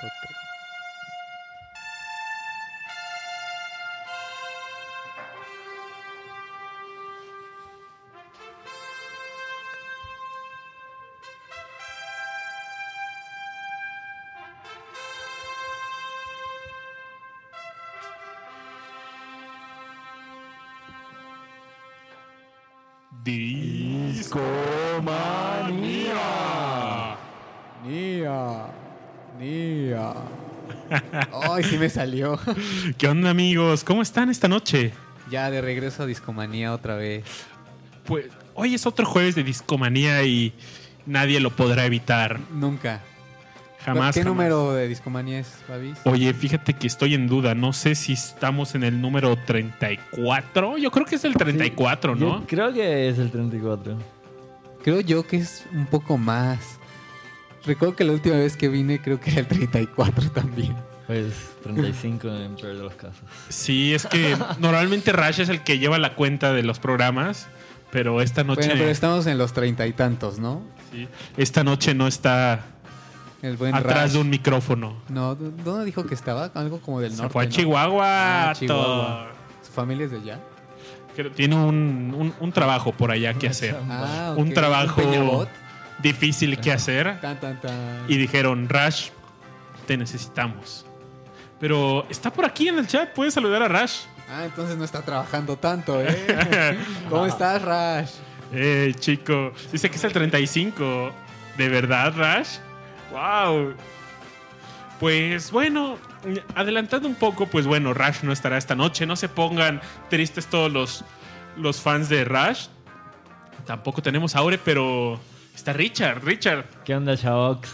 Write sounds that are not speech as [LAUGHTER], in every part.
tres. Discomanía. Ay, sí me salió. ¿Qué onda amigos? ¿Cómo están esta noche? Ya de regreso a Discomanía otra vez. Pues hoy es otro jueves de Discomanía y nadie lo podrá evitar. Nunca. Jamás. ¿Qué jamás. número de Discomanía es, Babis? Oye, fíjate que estoy en duda. No sé si estamos en el número 34. Yo creo que es el 34, Yo ¿no? creo que es el 34. Creo yo que es un poco más. Recuerdo que la última vez que vine creo que era el 34 también. Pues 35 en peor de los casos. Sí, es que normalmente Rash es el que lleva la cuenta de los programas, pero esta noche, Bueno, pero estamos en los treinta y tantos, ¿no? sí, esta noche no está El buen atrás Rash. de un micrófono. No, ¿dó- ¿dónde dijo que estaba? Algo como del Se norte. fue a ¿no? Chihuahua. Ah, Chihuahua. ¿Su familia es de allá? Creo- Tiene un, un- un trabajo por allá que hacer. Ah, Un trabajo-. Difícil que hacer. Tan, tan, tan. Y dijeron, Rash, te necesitamos. Pero está por aquí en el chat. Puedes saludar a Rash. Ah, entonces no está trabajando tanto, ¿eh? [LAUGHS] ¿Cómo estás, Rash? Eh, chico. Dice que es el 35. ¿De verdad, Rash? ¡Wow! Pues bueno, adelantando un poco, pues bueno, Rash no estará esta noche. No se pongan tristes todos los, los fans de Rash. Tampoco tenemos a Aure, pero está Richard. Richard. ¿Qué onda, Chavox?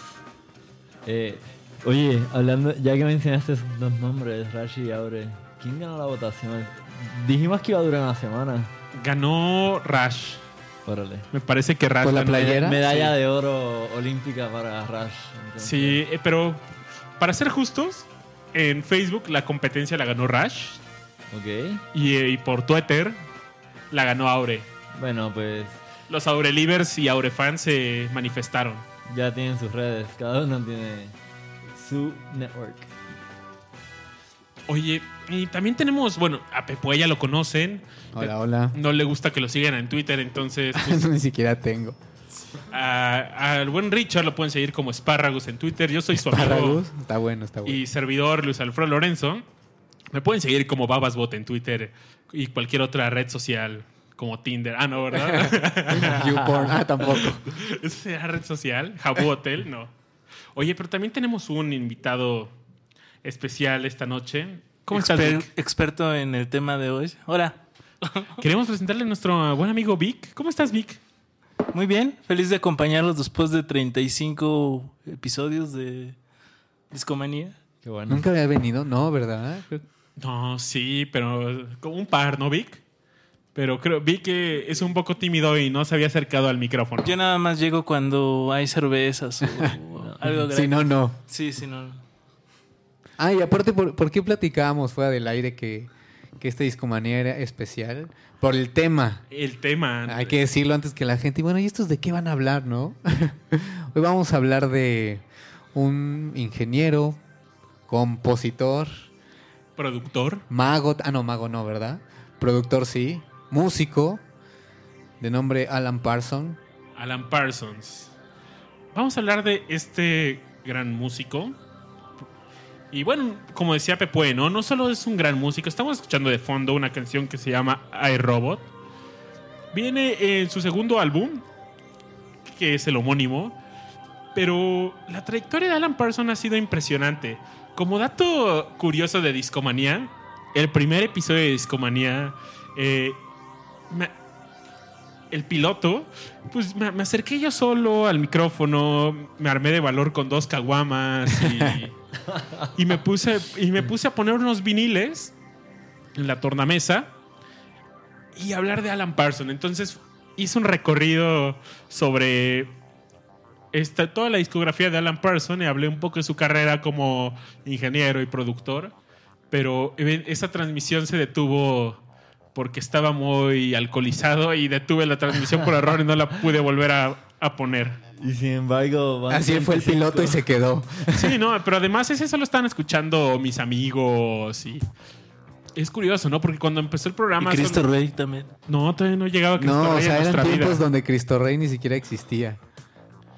Eh, oye, hablando, ya que mencionaste esos dos nombres, Rashi y Aure, ¿quién ganó la votación? Dijimos que iba a durar una semana. Ganó Rash. Órale. Me parece que Rash ¿Por la playera? Medalla Sí. de oro olímpica para Rash. entonces. Sí, eh, pero para ser justos, en Facebook la competencia la ganó Rash. Ok. Y, eh, y por Twitter la ganó Aure. Bueno, pues Los Aurelivers y Aurefans se manifestaron. ya tienen sus redes. Cada uno tiene su network. Oye, y también tenemos, bueno, a Pepo ya lo conocen. Hola, hola. No le gusta que lo sigan en Twitter, entonces [LAUGHS] pues, Ni siquiera tengo. al buen Richard lo pueden seguir como Espárragos en Twitter. Yo soy su amigo Espárragos. Está bueno, está bueno. y servidor Luis Alfredo Lorenzo. Me pueden seguir como Babasbot en Twitter y cualquier otra red social como Tinder. Ah, no, ¿verdad? [LAUGHS] YouPorn. Ah, tampoco. ¿Esa será red social? ¿Jabu Hotel? No. Oye, pero también tenemos un invitado especial esta noche. ¿Cómo estás, Vic? experto en el tema de hoy. Hola. [LAUGHS] Queremos presentarle a nuestro buen amigo Vic. ¿Cómo estás, Vic? Muy bien. Feliz de acompañarlos después de 35 episodios de Discomanía. Qué bueno. Nunca había venido, no, ¿verdad? No, sí, pero como un par, ¿no, Vic? Pero creo, vi que es un poco tímido y no se había acercado al micrófono. Yo nada más llego cuando hay cervezas o [LAUGHS] algo Si no, no. Sí, sí, no. Ah, y aparte, ¿por, por qué platicábamos fuera del aire que, que esta discomanía era especial? Por el tema. El tema. Hay que decirlo antes que la gente. Y bueno, ¿y estos de qué van a hablar, no? [LAUGHS] Hoy vamos a hablar de un ingeniero, compositor, Productor. mago. Ah, no, mago no, ¿verdad? Productor sí. Músico, de nombre Alan Parson. Alan Parsons. Vamos a hablar de este gran músico. Y bueno, como decía Pepe, ¿no? No solo es un gran músico, estamos escuchando de fondo una canción que se llama iRobot. Viene en su segundo álbum, que es el homónimo. Pero la trayectoria de Alan Parsons ha sido impresionante. Como dato curioso de Discomanía, el primer episodio de Discomanía, eh, me- el piloto, pues me, me acerqué yo solo al micrófono, me armé de valor con dos caguamas y, [LAUGHS] y me puse y me puse a poner unos viniles en la tornamesa y hablar de Alan Parsons. Entonces hice un recorrido sobre esta, toda la discografía de Alan Parsons y hablé un poco de su carrera como ingeniero y productor. Pero esa transmisión se detuvo porque estaba muy alcoholizado y detuve la transmisión por error y no la pude volver a, a poner. Y sin embargo, Así fue el 35. piloto y se quedó. Sí, no, pero además ese solo están escuchando mis amigos y... Es curioso, ¿no? Porque cuando empezó el Y programa... Cristo solo- Rey también. No, todavía no llegaba Cristo No, o Rey sea, a eran nuestra tiempos vida. donde Cristo Rey ni siquiera existía.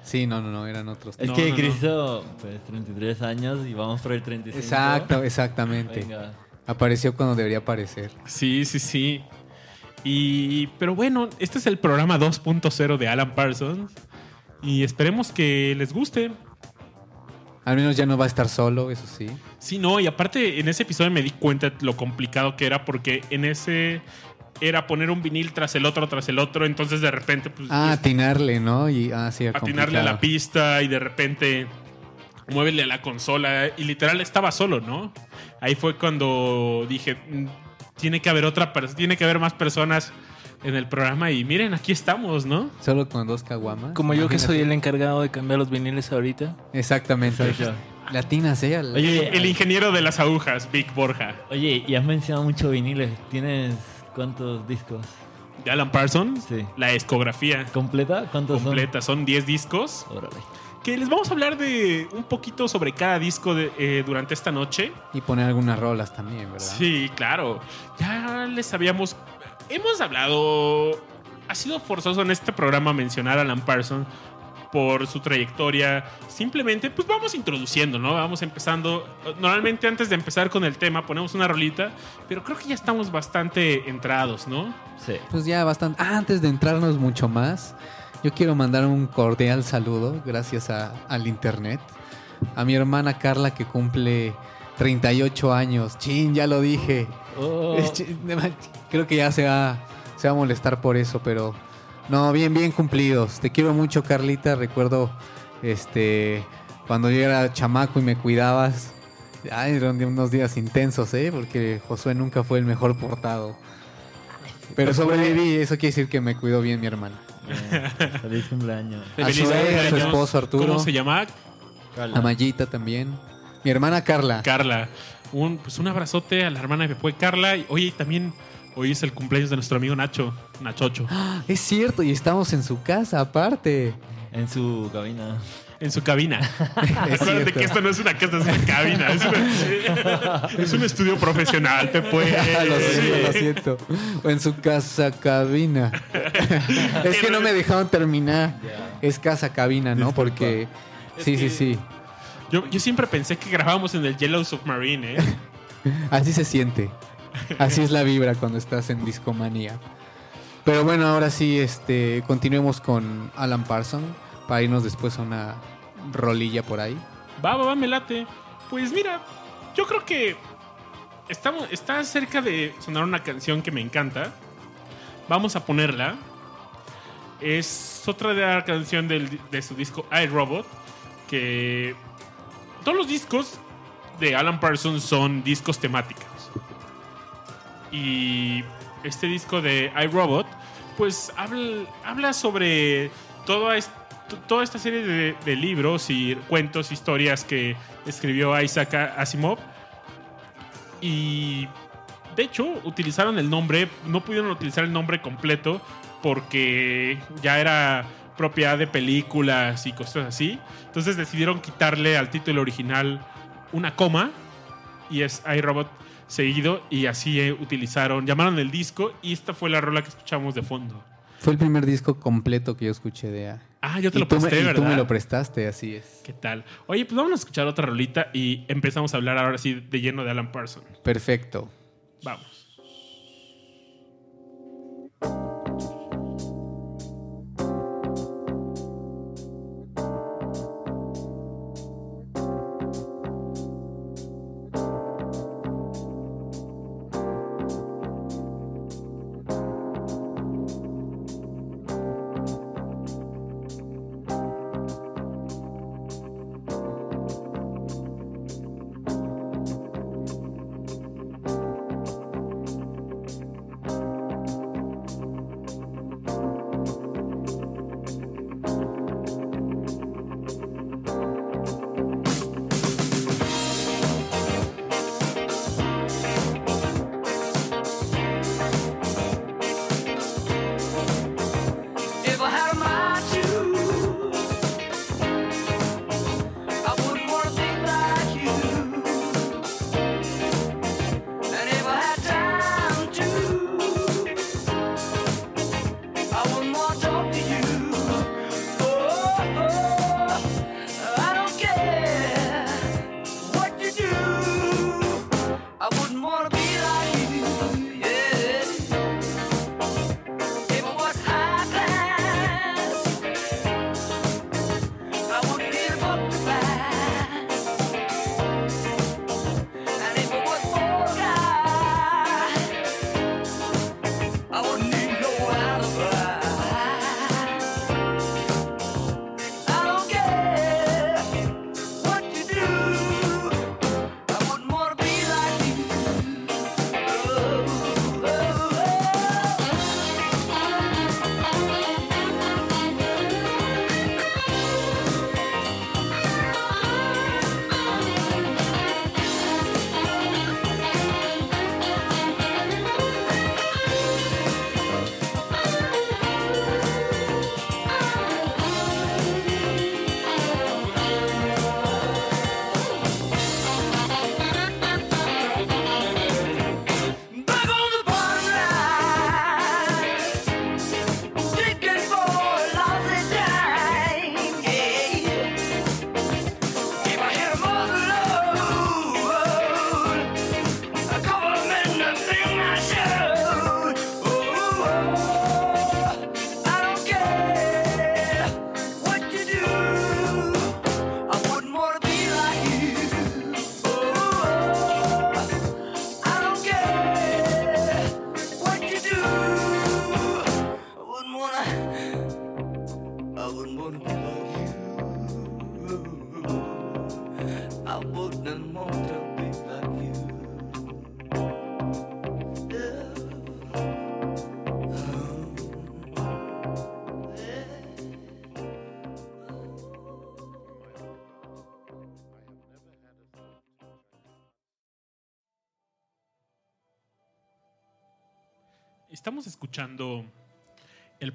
Sí, no, no, no, eran otros Es No, que no, no. Cristo, pues 33 años y vamos por el 35. Exacto, exactamente. Venga. Apareció cuando debería aparecer. Sí, sí, sí. Y... Pero bueno, este es el programa 2.0 de Alan Parsons. Y esperemos que les guste. Al menos ya no va a estar solo, eso sí. Sí, no, y aparte en ese episodio me di cuenta de lo complicado que era porque en ese era poner un vinil tras el otro, tras el otro, entonces de repente pues Ah, atinarle, ¿no? Y, ah, sí, atinarle a la pista y de repente muévele a la consola y literal estaba solo, ¿no? Ahí fue cuando dije, "Mm, tiene que haber otra persona, tiene que haber más personas en el programa y miren, aquí estamos, ¿no? Solo con dos caguamas. Como yo que soy el encargado de cambiar los viniles ahorita. Exactamente. Latinas, ¿eh? Al- Oye, El ingeniero de las agujas, Vic Borja, Oye, y has mencionado mucho viniles. ¿Tienes cuántos discos? de Alan Parsons, Sí. la discografía ¿Completa? ¿Cuántos completa, son 10 discos. son? Órale. Que les vamos a hablar de un poquito sobre cada disco de- eh, durante esta noche. Y poner algunas rolas también, ¿verdad? Sí, claro. Ya les habíamos. Hemos hablado. Ha sido forzoso en este programa mencionar a Alan Parsons por su trayectoria. Simplemente, pues vamos introduciendo, ¿no? Vamos empezando. Normalmente, antes de empezar con el tema, ponemos una rolita, pero creo que ya estamos bastante entrados, ¿no? Sí. Pues ya bastante. Ah, antes de entrarnos mucho más, yo quiero mandar un cordial saludo, gracias a- al internet, a mi hermana Carla que cumple 38 años. Chin, ya lo dije. Oh, Creo que ya se va, se va a molestar por eso, pero no, bien, bien cumplidos. Te quiero mucho, Carlita. Recuerdo este cuando yo era chamaco y me cuidabas. Ay, eran unos días intensos, ¿eh? Porque Josué nunca fue el mejor portado. Pero sobreviví, eso quiere decir que me cuidó bien mi hermana. Bien. Feliz cumpleaños. A Feliz su, ex, su cumpleaños. esposo Arturo. ¿Cómo se llama? A Mayita también. Mi hermana Carla. Carla. Un, pues un abrazote a la hermana de Pepe Carla. Y, oye, también hoy es el cumpleaños de nuestro amigo Nacho, Nachocho, Es cierto, y estamos en su casa aparte. En su cabina. En su cabina. [LAUGHS] Es Acuérdate cierto. que esto no es una casa, es una cabina. Es, una- [LAUGHS] es un estudio profesional, Pepe. [LAUGHS] lo siento, lo siento. O en su casa cabina. es que no me dejaron terminar. Es casa cabina, ¿no? Porque. Sí, sí, sí. Yo, yo siempre pensé que grabábamos en el Yellow Submarine, ¿eh? Así se siente. Así es la vibra cuando estás en discomanía. Pero bueno, ahora sí, este, continuemos con Alan Parson para irnos después a una rolilla por ahí. Va, va, va, me late. Pues mira, yo creo que estamos, está cerca de sonar una canción que me encanta. Vamos a ponerla. Es otra de la canción de su disco iRobot. Que todos los discos de Alan Parsons son discos temáticos. Y este disco de iRobot, pues habla, habla sobre toda, est- toda esta serie de, libros y cuentos, historias que escribió Isaac Asimov. Y de hecho, utilizaron el nombre, no pudieron utilizar el nombre completo porque ya era propiedad de películas y cosas así. Entonces decidieron quitarle al título original una coma y es iRobot seguido y así eh, utilizaron, llamaron el disco y esta fue la rola que escuchamos de fondo. Fue el primer disco completo que yo escuché de A. Ah, yo te y lo me- presté, y ¿verdad? tú me lo prestaste, así es. ¿Qué tal? Oye, pues vamos a escuchar otra rolita y empezamos a hablar ahora sí de lleno de Alan Parsons. Perfecto. Vamos.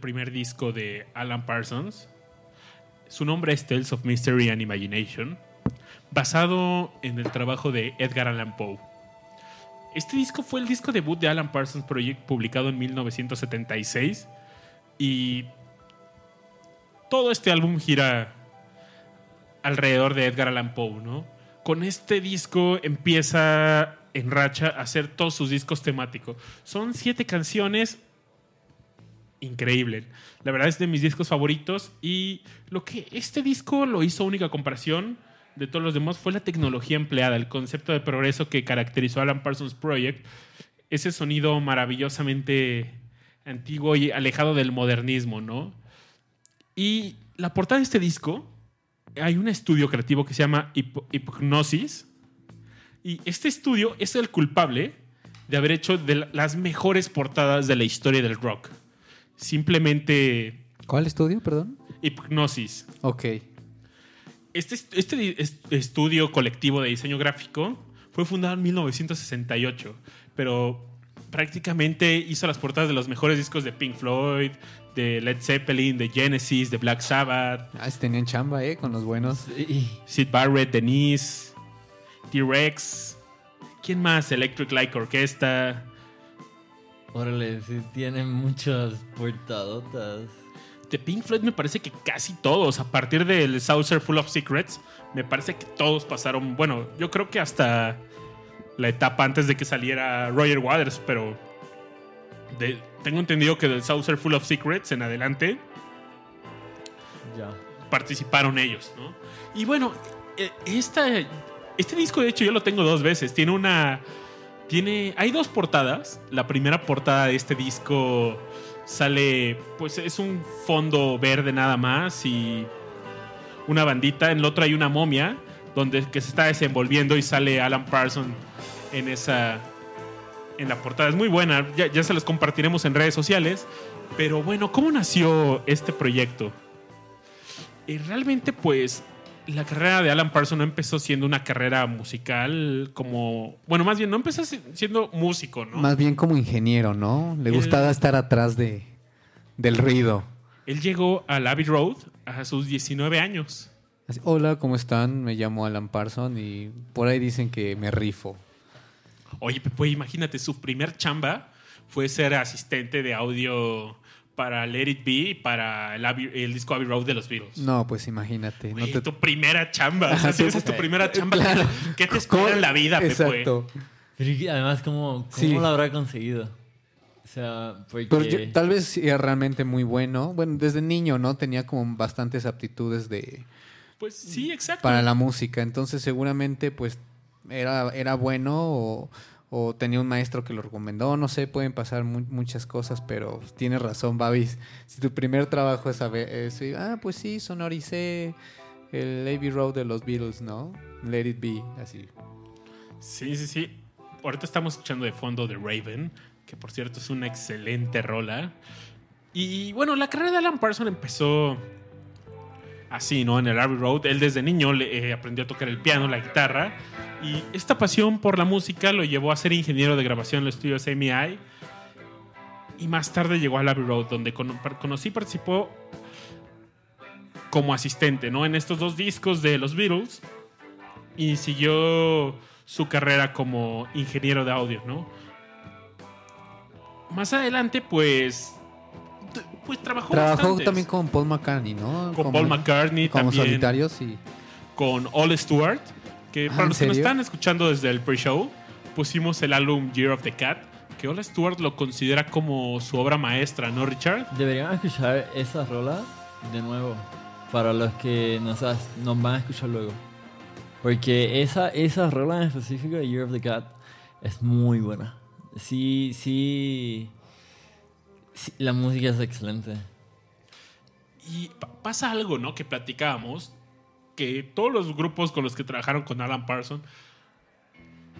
Primer disco de Alan Parsons. Su nombre es Tales of Mystery and Imagination, basado en el trabajo de Edgar Allan Poe. Este disco fue el disco debut de Alan Parsons Project, publicado en 1976, y todo este álbum gira alrededor de Edgar Allan Poe, ¿no? Con este disco empieza en racha a hacer todos sus discos temáticos. Son siete canciones increíble. La verdad es de mis discos favoritos y lo que este disco lo hizo única comparación de todos los demás fue la tecnología empleada, el concepto de progreso que caracterizó a Alan Parsons Project, ese sonido maravillosamente antiguo y alejado del modernismo, ¿no? Y la portada de este disco, hay un estudio creativo que se llama Hip- Hipgnosis, y este estudio es el culpable de haber hecho de la- las mejores portadas de la historia del rock. Simplemente ¿Cuál estudio, perdón? Hipgnosis. Ok. Este, est- este di- est- estudio colectivo de diseño gráfico fue fundado en 1968, pero prácticamente hizo las portadas de los mejores discos de Pink Floyd, de Led Zeppelin, de Genesis, de Black Sabbath, Ah, tenían chamba, ¿eh? Con los buenos. Sid Barrett, Denise, T-Rex, ¿quién más? Electric Light Orchestra. Órale, sí tienen muchas portadotas. De Pink Floyd me parece que casi todos, a partir del Saucer Full of Secrets, me parece que todos pasaron, bueno, yo creo que hasta la etapa antes de que saliera Roger Waters, pero de- tengo entendido que del Saucer Full of Secrets en adelante Ya. participaron ellos, ¿no? Y bueno, eh, esta, este disco de hecho yo lo tengo dos veces. Tiene una... Tiene, hay dos portadas. La primera portada de este disco sale, pues es un fondo verde nada más y una bandita. En la otra hay una momia donde que se está desenvolviendo y sale Alan Parsons en esa en la portada. Es muy buena. Ya, ya se las compartiremos en redes sociales. Pero bueno, ¿cómo nació este proyecto? Y realmente, pues, la carrera de Alan Parsons no empezó siendo una carrera musical como... Bueno, más bien, no empezó si- siendo músico, ¿no? Más bien como ingeniero, ¿no? Le Él- gustaba estar atrás de, del ruido. Él llegó al Abbey Road a sus 19 años. Así, Hola, ¿cómo están? Me llamo Alan Parson y por ahí dicen que me rifo. Oye, Pepe, imagínate, su primer chamba fue ser asistente de audio para Let It Be y para el, Abbey- el disco Abbey Road de los Beatles. No, pues imagínate. no Güey, te- tu primera chamba. O sea, Ajá, si tú- esa es tu primera chamba, Claro. ¿qué te espera en la vida, Pepe? Exacto. Pero y además, ¿cómo, cómo Sí. lo habrá conseguido? O sea, porque... Pero yo- tal vez era realmente muy bueno. Bueno, desde niño, ¿no? Tenía como bastantes aptitudes de Pues sí, exacto. para la música. Entonces seguramente pues era, era bueno o, o tenía un maestro que lo recomendó. No sé, pueden pasar mu- muchas cosas, pero tienes razón, Babis. Si tu primer trabajo es saber, es, ah, pues sí, sonoricé el Abbey Road de los Beatles, ¿no? Let it be, así. Sí, sí, sí. Ahorita estamos escuchando de fondo The Raven, que por cierto es una excelente rola. Y bueno, la carrera de Alan Parsons empezó así, ¿no? En el Abbey Road. Él desde niño le, eh, aprendió a tocar el piano, la guitarra. Y esta pasión por la música lo llevó a ser ingeniero de grabación en los estudios MI. Y más tarde llegó al Abbey Road, donde cono- conocí y participó como asistente, ¿no? En estos dos discos de los Beatles. Y siguió su carrera como ingeniero de audio, ¿no? Más adelante, pues. Pues trabajó Trabajó bastantes. también con Paul McCartney, ¿no? Con Como- Paul McCartney, Como también solitarios y... con All Stewart, que Ah, para ¿en los que nos están escuchando desde el pre-show, pusimos el álbum Year of the Cat, que All Stewart lo considera como su obra maestra, ¿no, Richard? Deberían escuchar esa rola de nuevo. Para los que nos, nos van a escuchar luego. Porque esa, esa rola en específico de Year of the Cat es muy buena. Sí, sí. sí, la música es excelente. Y pa- pasa algo, ¿no? Que platicábamos, que todos los grupos con los que trabajaron con Alan Parsons,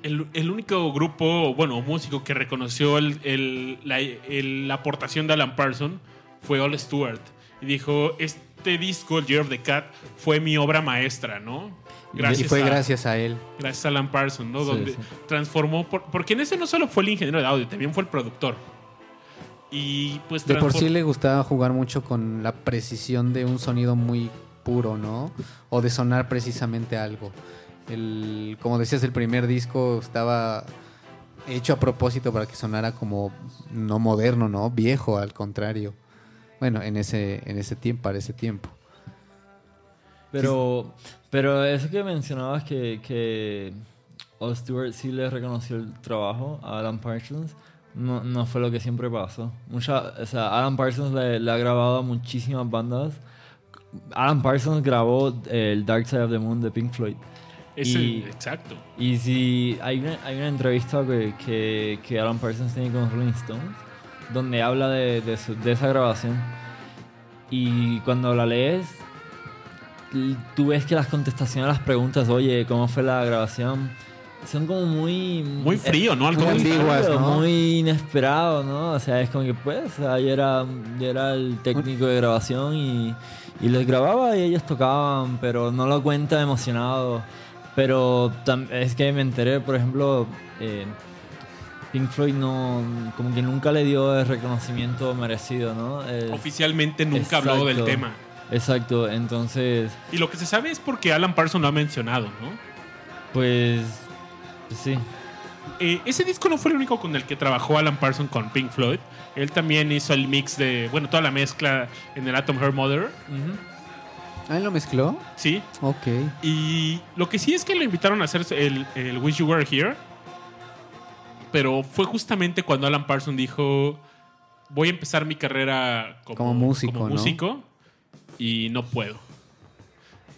el, el único grupo, bueno, músico que reconoció el- el- la, aportación de Alan Parsons fue All Stewart. Y dijo, este disco, el Year of the Cat, fue mi obra maestra, ¿no? y fue a- gracias a él. Gracias a Alan Parsons, ¿no? Sí, Donde sí. transformó. por- porque en ese no solo fue el ingeniero de audio, también fue el productor. Y pues De por sí le gustaba jugar mucho con la precisión de un sonido muy puro, ¿no? O de sonar precisamente algo. El, como decías, el primer disco estaba hecho a propósito para que sonara como no moderno, ¿no? Viejo, al contrario. Bueno, en ese, en ese tiempo, para ese tiempo. Pero, pero eso que mencionabas que, que Stewart sí le reconoció el trabajo a Alan Parsons, no, no fue lo que siempre pasó. Mucha, o sea, Alan Parsons le ha grabado a muchísimas bandas. Alan Parsons grabó el Dark Side of the Moon de Pink Floyd. ese- y- exacto. Y si hay una, hay una entrevista que, que, que Alan Parsons tiene con Rolling Stones, donde habla de, de, su- de esa grabación. Y cuando la lees, tú ves que las contestaciones a las preguntas, oye, ¿cómo fue la grabación? Son como muy... Muy frío, ¿no? Al muy ambiguas, ¿no? Muy inesperado, ¿no? O sea, es como que pues, o sea, yo era, yo era el técnico de grabación y, y les grababa y ellos tocaban, pero no lo cuenta emocionado. Pero es que me enteré, por ejemplo, eh, Pink Floyd no, como que nunca le dio el reconocimiento merecido, ¿no? Eh, Oficialmente nunca habló del exacto. tema. Exacto, entonces, Y lo que se sabe es porque Alan Parsons lo ha mencionado, ¿no? pues sí. Eh, ese disco no fue el único con el que trabajó Alan Parsons con Pink Floyd. Él también hizo el mix de, bueno, toda la mezcla en el Atom Her Mother. ¿Ah, él lo mezcló? Sí. Ok. Y lo que sí es que lo invitaron a hacer el, el Wish You Were Here. Pero fue justamente cuando Alan Parsons dijo: Voy a empezar mi carrera como, Como músico, como ¿no? músico y no puedo.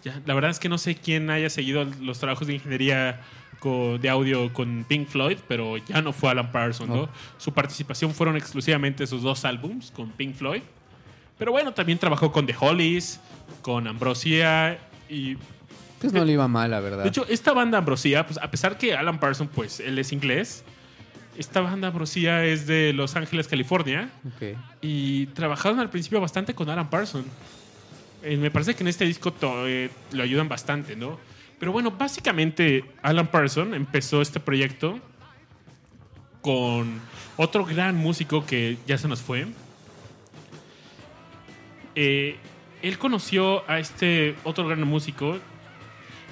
Ya, la verdad es que no sé quién haya seguido los trabajos de ingeniería de audio con Pink Floyd, pero ya no fue Alan Parsons, ¿no? No. Su participación fueron exclusivamente sus dos álbums con Pink Floyd. Pero bueno, también trabajó con The Hollies, con Ambrosia y Pues no le iba mal, la verdad. de hecho, esta banda Ambrosia, pues a pesar que Alan Parsons, pues él es inglés, esta banda Ambrosia es de Los Ángeles, California, y trabajaron al principio bastante con Alan Parsons. Eh, me parece que en este disco eh, lo ayudan bastante, ¿no? Pero bueno, básicamente Alan Parsons empezó este proyecto con otro gran músico que ya se nos fue. Eh, él conoció a este otro gran músico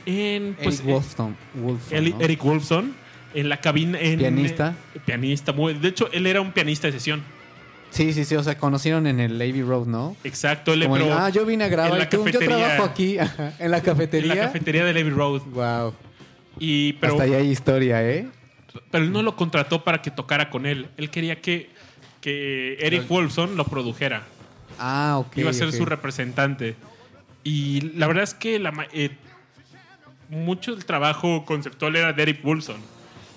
en pues, Eric Wolfson. Wolfson, ¿no? Eric Wolfson en la cabina. en- Pianista. eh, pianista. de hecho, él era un pianista de sesión. Sí, sí, sí. O sea, conocieron en el Abbey Road, ¿no? Exacto. Como el, ah, yo vine a grabar en la tú, yo trabajo aquí. [LAUGHS] en la En cafetería. la cafetería de Levy Road. Wow. Y, pero, Hasta ahí hay historia, ¿eh? pero él no lo contrató para que tocara con él. Él quería que, que Eric Wolfson lo produjera. Ah, ok. Iba a ser su representante. Y la verdad es que la, eh, mucho del trabajo conceptual era de Eric Wolfson.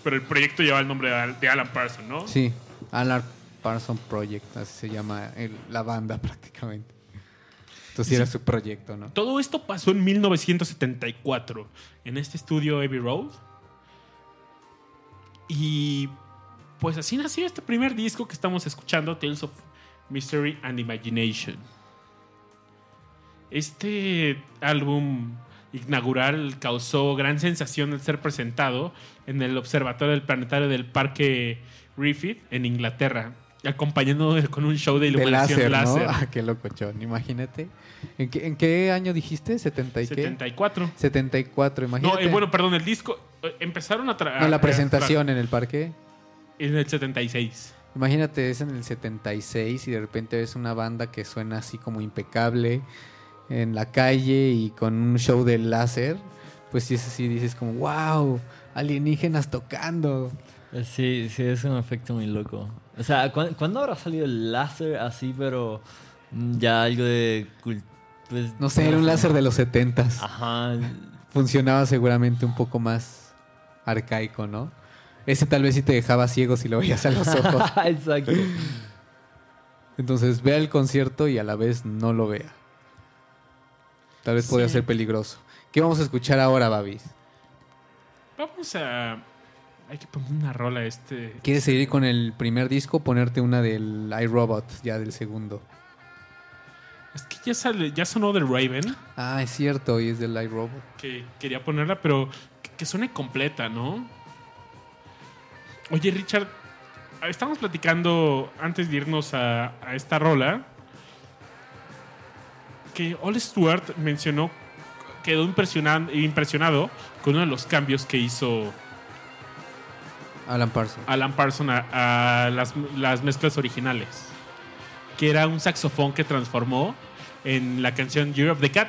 Pero el proyecto llevaba el nombre de Alan Parsons, ¿no? Sí. Alan Parson Project, así se llama el- la banda [LAUGHS] prácticamente. Entonces sí era su proyecto, ¿no? Todo esto pasó en 1974 en este estudio Abbey Road. Y pues así nació este primer disco que estamos escuchando, Tales of Mystery and Imagination. Este álbum inaugural causó gran sensación al ser presentado en el Observatorio del Planetario del Parque Griffith en Inglaterra, acompañando con un show de De iluminación láser, ¿no? láser. Ah, qué locochón, imagínate. ¿En qué, en qué año dijiste? ¿70 y qué? 74. 74, No, imagínate. eh, bueno, perdón, el disco. eh, empezaron a traer. No, la presentación en el parque. En el 76. Imagínate, es en el 76 y de repente ves una banda que suena así como impecable en la calle y con un show de láser. Pues sí, es así, dices como, wow, alienígenas tocando. Sí, sí, es un efecto muy loco. O sea, ¿cuán- ¿cuándo habrá salido el láser así, pero ya algo de... pues, No sé, era un láser de los 70 Ajá. Funcionaba seguramente un poco más arcaico, ¿no? Ese tal vez sí te dejaba ciego si lo veías a los [LAUGHS] ojos. Exacto. Entonces vea el concierto y a la vez no lo vea. Tal vez podría Sí. ser peligroso. ¿Qué vamos a escuchar ahora, Babis? Vamos a. Hay que poner una rola a este. ¿Quieres seguir con el primer disco? Ponerte una del iRobot, ya del segundo. Es que ya, sale, ya sonó del Raven, Ah, es cierto, y es del iRobot. que quería ponerla, pero que, que suene completa, ¿no? Oye, Richard, estamos platicando antes de irnos a, a esta rola que All Stewart mencionó, quedó impresionado con uno de los cambios que hizo Alan Parsons. Alan Parsons a, a las, las mezclas originales. Que era un saxofón que transformó en la canción Year of the Cat,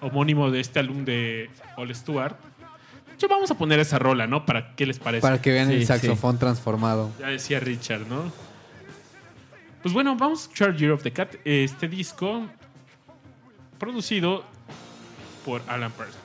homónimo de este álbum de All Stewart. Yo vamos a poner esa rola, ¿no? Para qué les parece. Para que vean Sí, el sí. saxofón transformado. Ya decía Richard, ¿no? Pues bueno, vamos a escuchar Year of the Cat, este disco producido por Alan Parsons.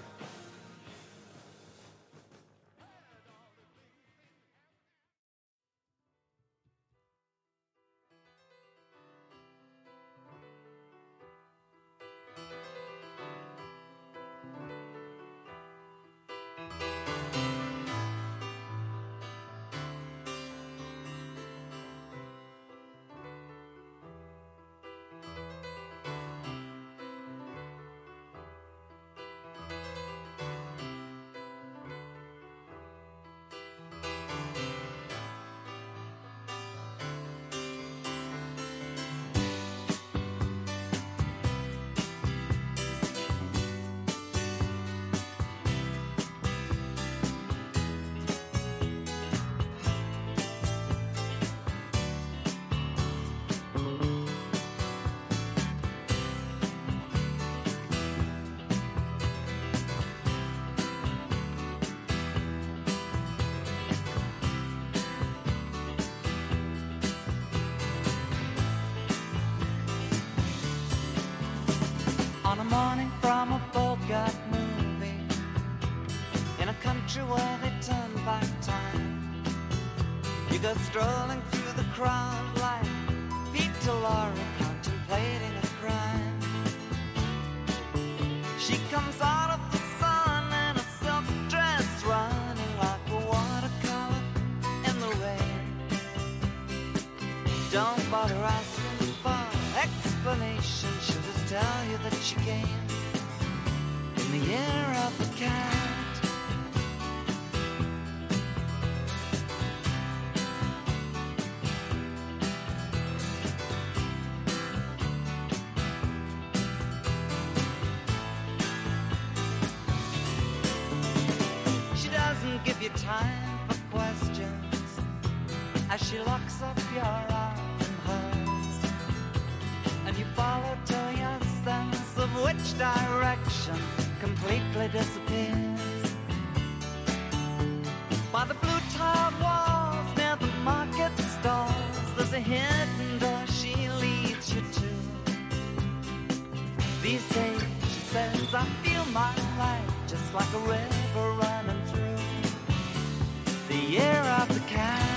You strolling through the crowd like Peter Lorre contemplating a crime. She comes out of the sun in a silk dress, running like a watercolor in the rain. Don't bother asking for explanation. She'll just tell you that she came in the year of the cat. Completely disappears. By the blue tiled walls near the market stalls, there's a hidden door she leads you to. These days, she says, I feel my life just like a river running through the year of the cat.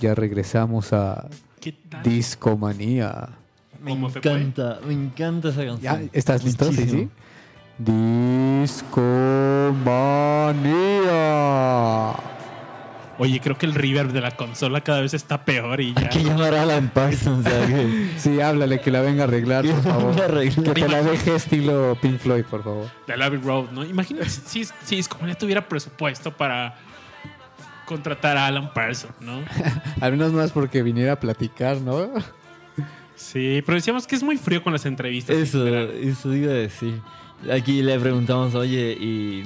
Ya regresamos a ¿Qué tal? Discomanía. Me encanta, me encanta esa canción. ¿Ya? ¿Estás listo? Sí, sí. Discomanía. Oye, creo que el reverb de la consola cada vez está peor y ya. Hay que llamar a Alan Parsons, o sea, que, [LAUGHS] Sí, háblale, que la venga a arreglar, que por favor. arreglar. Que te la deje estilo Pink Floyd, por favor. De la Abbey Road, ¿no? Imagínate si, si, si Discomanía tuviera presupuesto para contratar a Alan Parsons, ¿no? [LAUGHS] Al menos más porque viniera a platicar, ¿no? Sí, pero decíamos que es muy frío con las entrevistas. en Eso, eso iba a decir. Aquí le preguntamos, oye, ¿y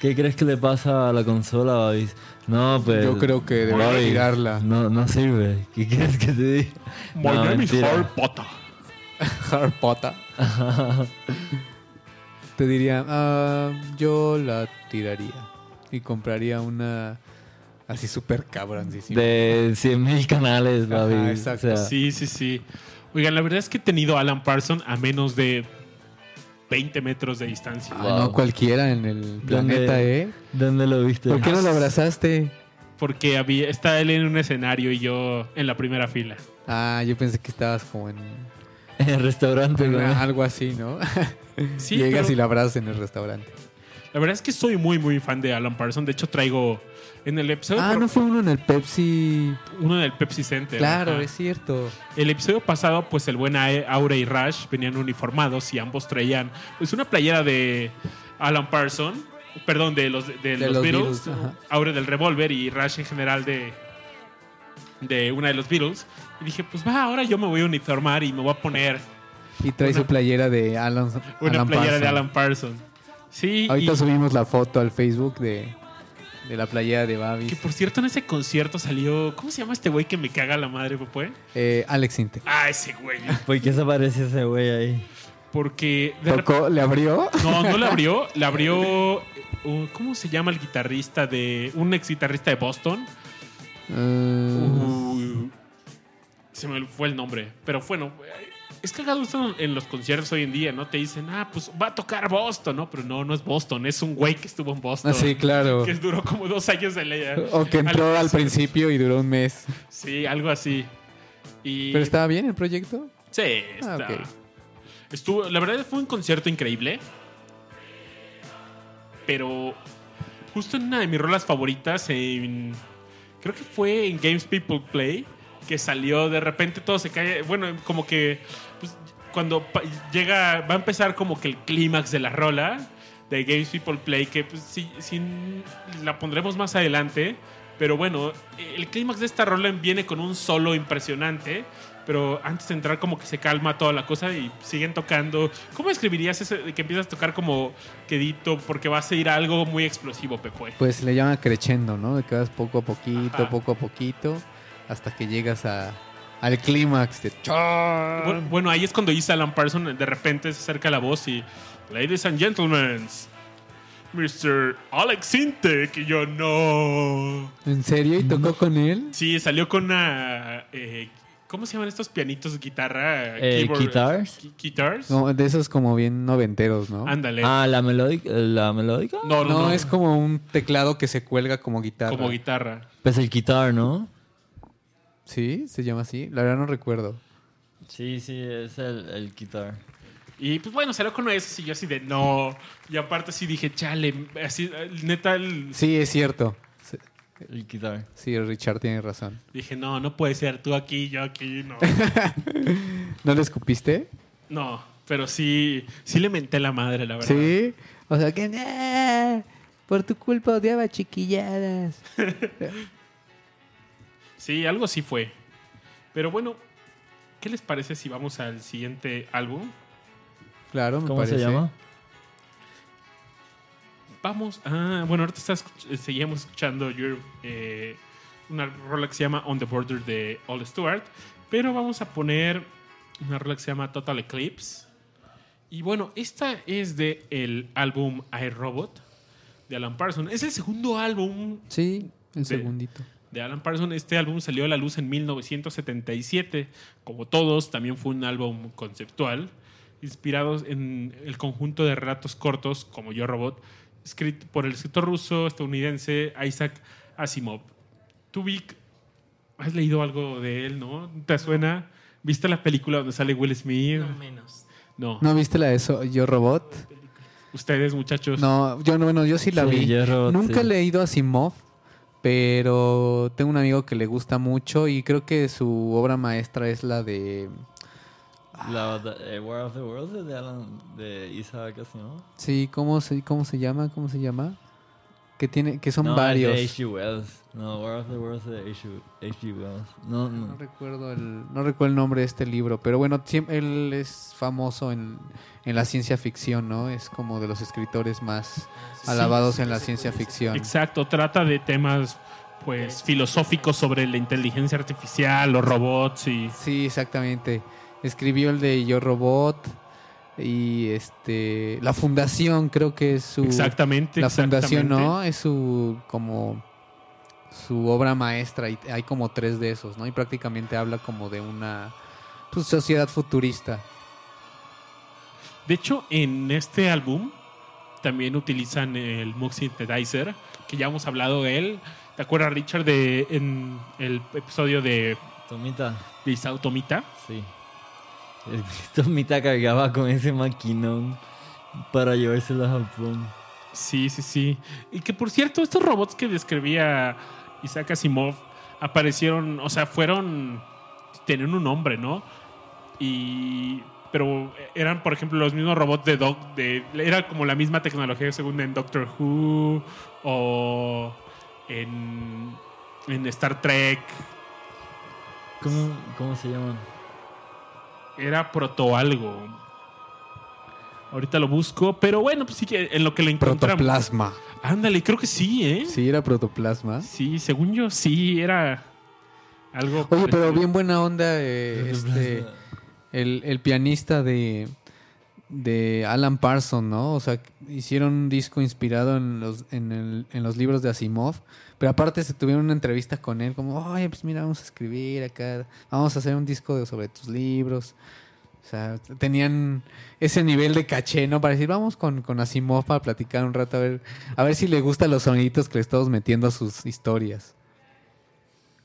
qué crees que le pasa a la consola, Babis? No, pues... Yo creo que debería tirarla. No, no sirve. ¿Qué quieres que te diga? My No, name is. Harry Potter. [LAUGHS] Harry Potter. [LAUGHS] Te diría, ah, yo la tiraría. Y compraría una así súper cabroncísima. De 100.000 canales, Ajá, Babis. exacto. O sea, Sí, sí, sí. Oigan, la verdad es que he tenido a Alan Parsons a menos de 20 metros de distancia. Ah, No cualquiera en el planeta, ¿eh? ¿Dónde lo viste? ¿Por qué no lo abrazaste? Porque había, está él en un escenario y yo en la primera fila. Ah, yo pensé que estabas como en, [LAUGHS] En el restaurante, en güey. algo así, ¿no? [LAUGHS] Sí, Llegas pero y la abrazas en el restaurante. la verdad es que soy muy, muy fan de Alan Parsons. De hecho, traigo en el episodio Ah, no fue uno en el Pepsi. uno del Pepsi Center. Claro, ajá. es cierto. El episodio pasado, pues el buen Aure y Rash venían uniformados y ambos traían pues una playera de Alan Parsons, perdón, de los, de los, los Beatles. Aure del Revolver y Rash en general de, de una de los Beatles. Y dije, pues va, ahora yo me voy a uniformar y me voy a poner Y trae Una- su playera de Alan, una Alan playera de. Alan Parsons. Sí, Ahorita y subimos la foto al Facebook de, de la playera de que Babi. por cierto en ese concierto salió, ¿cómo se llama este güey que me caga la madre, pues? Eh, Alex Inte. Ah, ese güey. [LAUGHS] ¿Por qué se aparece ese güey ahí? Porque de repente Tocó, le abrió. No, no la abrió. [LAUGHS] La abrió. uh, ¿Cómo se llama el guitarrista de. Un ex guitarrista de Boston? Uh, se me fue el nombre. Pero bueno, es cagado esto en los conciertos hoy en día, ¿no? Te dicen, ah, pues va a tocar Boston, ¿no? Pero no, no es Boston, es un güey que estuvo en Boston. ah, sí, claro. Que duró como dos años de ley. O que entró al principio y duró un mes. Sí, algo así. Y, ¿Pero estaba bien el proyecto? Sí, Ah, está. ok. Estuvo, la verdad fue un concierto increíble. Pero justo en una de mis rolas favoritas, en creo que fue en Games People Play, que salió, de repente todo se cae, bueno, como que cuando llega, va a empezar como que el clímax de la rola de Games People Play, que pues sí, sí, la pondremos más adelante, pero bueno, el clímax de esta rola viene con un solo impresionante. Pero antes de entrar como que se calma toda la cosa y siguen tocando. ¿Cómo escribirías eso de que empiezas a tocar como quedito porque va a ser algo muy explosivo, Pepe? Pues le llaman creciendo, ¿no? De que vas poco a poquito, Ajá. poco a poquito, hasta que llegas a, al clímax de Bu- Bueno, ahí es cuando dice Alan Parsons, de repente se acerca la voz y Ladies and gentlemen, Mr. Alex Sintek. Y yo, no. ¿En serio? ¿Y tocó con él? Sí, salió con una. eh, ¿Cómo se llaman estos pianitos de guitarra? Eh, guitars. Gui- Guitars. No, de esos como bien noventeros, ¿no? Ándale. Ah, la melódica. La melódica. no, no, no, no. es como un teclado que se cuelga como guitarra. como guitarra. Pues el guitar, ¿no? ¿Sí? ¿Se llama así? La verdad no recuerdo. Sí, sí, es el, el guitar. Y pues bueno, salió con esos y yo así de no. Y aparte sí dije, chale, así, neta, el- Sí, es cierto. El guitar. Sí, Richard tiene razón. dije, no, no puede ser tú aquí, yo aquí, no. [LAUGHS] ¿No le escupiste? No, pero sí, sí le menté la madre, la verdad. Sí. O sea que... "Ah, Por tu culpa odiaba chiquilladas. [LAUGHS] Sí, algo sí fue. Pero bueno, ¿qué les parece si vamos al siguiente álbum? Claro, me ¿Cómo parece. se llama? Vamos, ah, bueno, ahorita estás, eh, seguimos escuchando Your, eh, una rola que se llama On the Border de All Stewart, pero vamos a poner una rola que se llama Total Eclipse. Y bueno, esta es de el álbum iRobot de Alan Parsons. Es el segundo álbum Sí, el De- segundito. De Alan Parsons. Este álbum salió a la luz en 1977. Como todos, también fue un álbum conceptual, inspirado en el conjunto de relatos cortos como Yo Robot, escrito por el escritor ruso estadounidense Isaac Asimov. Tú, Vic, has leído algo de él, ¿no? ¿Te suena? ¿Viste la película donde sale Will Smith? No menos. No. ¿No viste la de eso, Yo Robot? Ustedes, muchachos. No, yo no, bueno, yo sí la Sí, vi. Yo Robot, Nunca sí. he leído a Simov, pero tengo un amigo que le gusta mucho y creo que su obra maestra es la de... La de eh, War of the Worlds de, Alan, de Isaac Asimov. Sí, ¿cómo se, cómo se llama? ¿Cómo se llama? Que tiene, que son no, varios. Es de H.G. Wells. No, War of the Worlds de H.G. Wells. No, No no. recuerdo el, no recuerdo el nombre de este libro, pero bueno, él es famoso en, en la ciencia ficción, ¿no? Es como de los escritores más alabados en la ciencia ficción. Exacto, trata de temas pues filosóficos sobre la inteligencia artificial, los robots y Sí, exactamente. Escribió el de Yo Robot y este la fundación creo que es su exactamente la fundación, exactamente. ¿no? Es su como su obra maestra y hay como tres de esos, ¿no? Y prácticamente habla como de una pues, sociedad futurista. De hecho, en este álbum también utilizan el Moog Synthesizer, que ya hemos hablado de él. ¿Te acuerdas, Richard, de en el episodio de, Tomita. de Isao Tomita? Sí. El [LAUGHS] Tomita cargaba con ese maquinón para llevárselo a Japón. Sí, sí, sí. Y que por cierto, estos robots que describía Isaac Asimov aparecieron, o sea, fueron. Tenían un nombre, ¿no? Y. Pero eran, por ejemplo, los mismos robots de Doc. De, era como la misma tecnología, según en Doctor Who o en, en Star Trek. ¿Cómo, cómo se llaman? Era proto algo. Ahorita lo busco, pero bueno, pues sí que en lo que lo encontramos. Protoplasma. Ándale, creo que sí, ¿eh? Sí, era protoplasma. Sí, según yo, sí, era algo. Oye, pero bien buena onda eh, este el, el pianista de de Alan Parsons, ¿no? O sea, hicieron un disco inspirado en los en, el- en los libros de Asimov, pero aparte se tuvieron una entrevista con él como, "Oye, pues mira, vamos a escribir acá, vamos a hacer un disco de- sobre tus libros." O sea, tenían ese nivel de caché, ¿no? Para decir, vamos con, con Asimov para platicar un rato, a ver, a ver si le gustan los soniditos que le estamos metiendo a sus historias.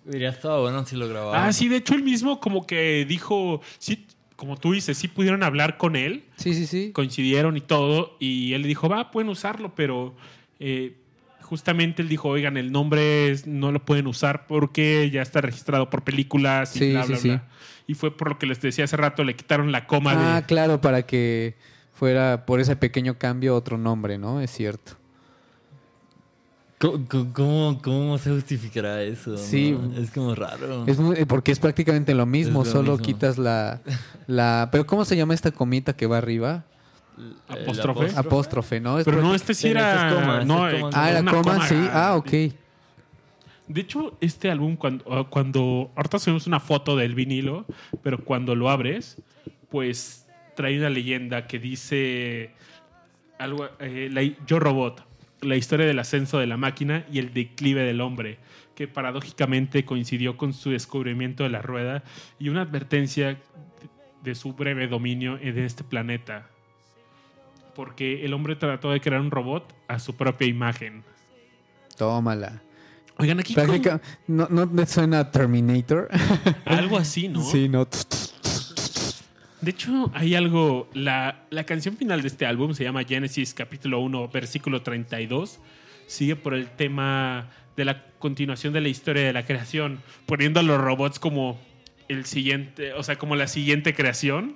Hubiera estado bueno si lo grababa. Ah, sí, de hecho, él mismo como que dijo, sí, como tú dices, sí pudieron hablar con él. Sí, sí, sí. Coincidieron y todo. Y él dijo, va, pueden usarlo, pero eh, justamente él dijo, oigan, el nombre no lo pueden usar porque ya está registrado por películas y sí, bla, sí, bla, sí. bla. Y fue por lo que les decía hace rato, le quitaron la coma. Ah, claro, para que fuera por ese pequeño cambio otro nombre, ¿no? Es cierto. ¿Cómo, cómo, se justificará eso? Sí. Es como raro. Es porque es prácticamente lo mismo, solo quitas la. Pero ¿cómo se llama esta comita que va arriba? Apóstrofe. Apóstrofe, ¿no? Pero no, este sí era. No, eh, ah, era coma, sí. Ah, ok. De hecho, este álbum, cuando, ah, cuando. Ahorita subimos una foto del vinilo, pero cuando lo abres, pues trae una leyenda que dice. Algo, eh, la, yo robot la historia del ascenso de la máquina y el declive del hombre, que paradójicamente coincidió con su descubrimiento de la rueda y una advertencia de su breve dominio en este planeta, porque el hombre trató de crear un robot a su propia imagen. Tómala. Oigan, aquí. Práctica, ¿no, ¿No suena Terminator? Algo así, ¿no? [LAUGHS] Sí, no. De hecho, hay algo, la, la canción final de este álbum se llama Genesis capítulo 1, versículo 32. Sigue por el tema de la continuación de la historia de la creación, poniendo a los robots como el siguiente, o sea, como la siguiente creación.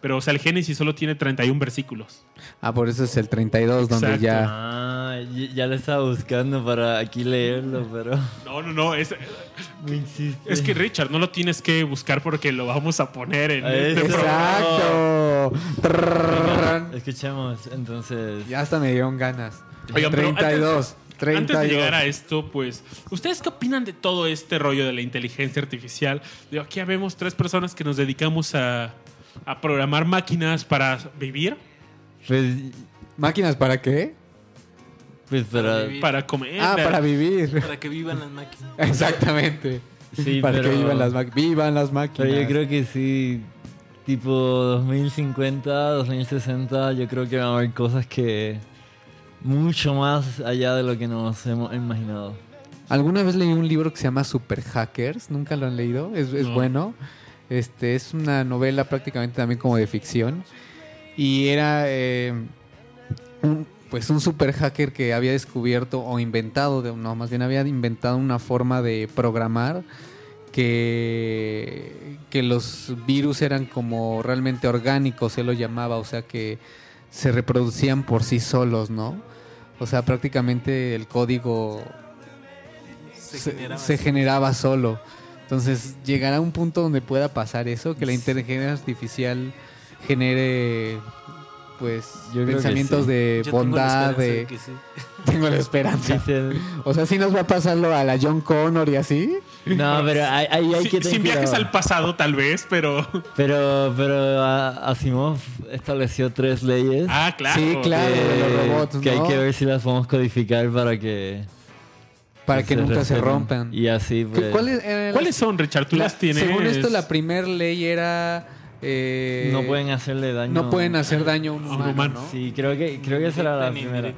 Pero, o sea, el Génesis solo tiene 31 versículos. Ah, por eso es el 32, donde ya. Ah, ya lo estaba buscando para aquí leerlo, pero. No, no, no. Es, Me es que, Richard, no lo tienes que buscar porque lo vamos a poner en este Exacto. Escuchemos, entonces. Ya hasta me dieron ganas. Oigan, 32. 32. Antes de llegar a esto, pues, ¿ustedes qué opinan de todo este rollo de la inteligencia artificial? Digo, aquí ya vemos tres personas que nos dedicamos a a programar máquinas para vivir, Pues, ¿Máquinas para qué? pues para... vivir. para comer. Ah, para vivir. Para que vivan las máquinas. [LAUGHS] Exactamente. Sí, para pero- que vivan las, ma- vivan las máquinas. Pero yo creo que sí, tipo 2050, 2060, yo creo que van a haber cosas que mucho más allá de lo que nos hemos imaginado. Alguna vez leí un libro que se llama Super Hackers, nunca lo han leído, es, es No. bueno. Este es una novela prácticamente también como de ficción y era eh, un, pues un super hacker que había descubierto o inventado, no, más bien había inventado una forma de programar que, que los virus eran como realmente orgánicos, él lo llamaba, o sea que se reproducían por sí solos, ¿no? O sea, prácticamente el código Se, se, generaba se generaba solo. Entonces, llegará un punto donde pueda pasar eso, que la inteligencia artificial genere pues Yo pensamientos sí. de Yo tengo la bondad, esperanza de que sí. [LAUGHS] tengo la esperanza. O sea, si nos va a pasarlo a la John Connor y así. no, pero ahí, ahí hay Si- que tener sin viajes cuidado. al pasado, tal vez, pero. Pero, pero a- Asimov estableció tres leyes Ah, claro. Sí, claro. que, de los robots, que hay que ver si las podemos codificar para que... Para que nunca se rompan. Y así, ¿Qué- pues... ¿Cuáles eran ¿Cuáles son, Richard? ¿Tú la- las tienes? Según esto, la primer ley era. eh, no pueden hacerle daño. no pueden hacer daño a un A un humano. humano. ¿no? Sí, creo que, creo que esa era la ni primera.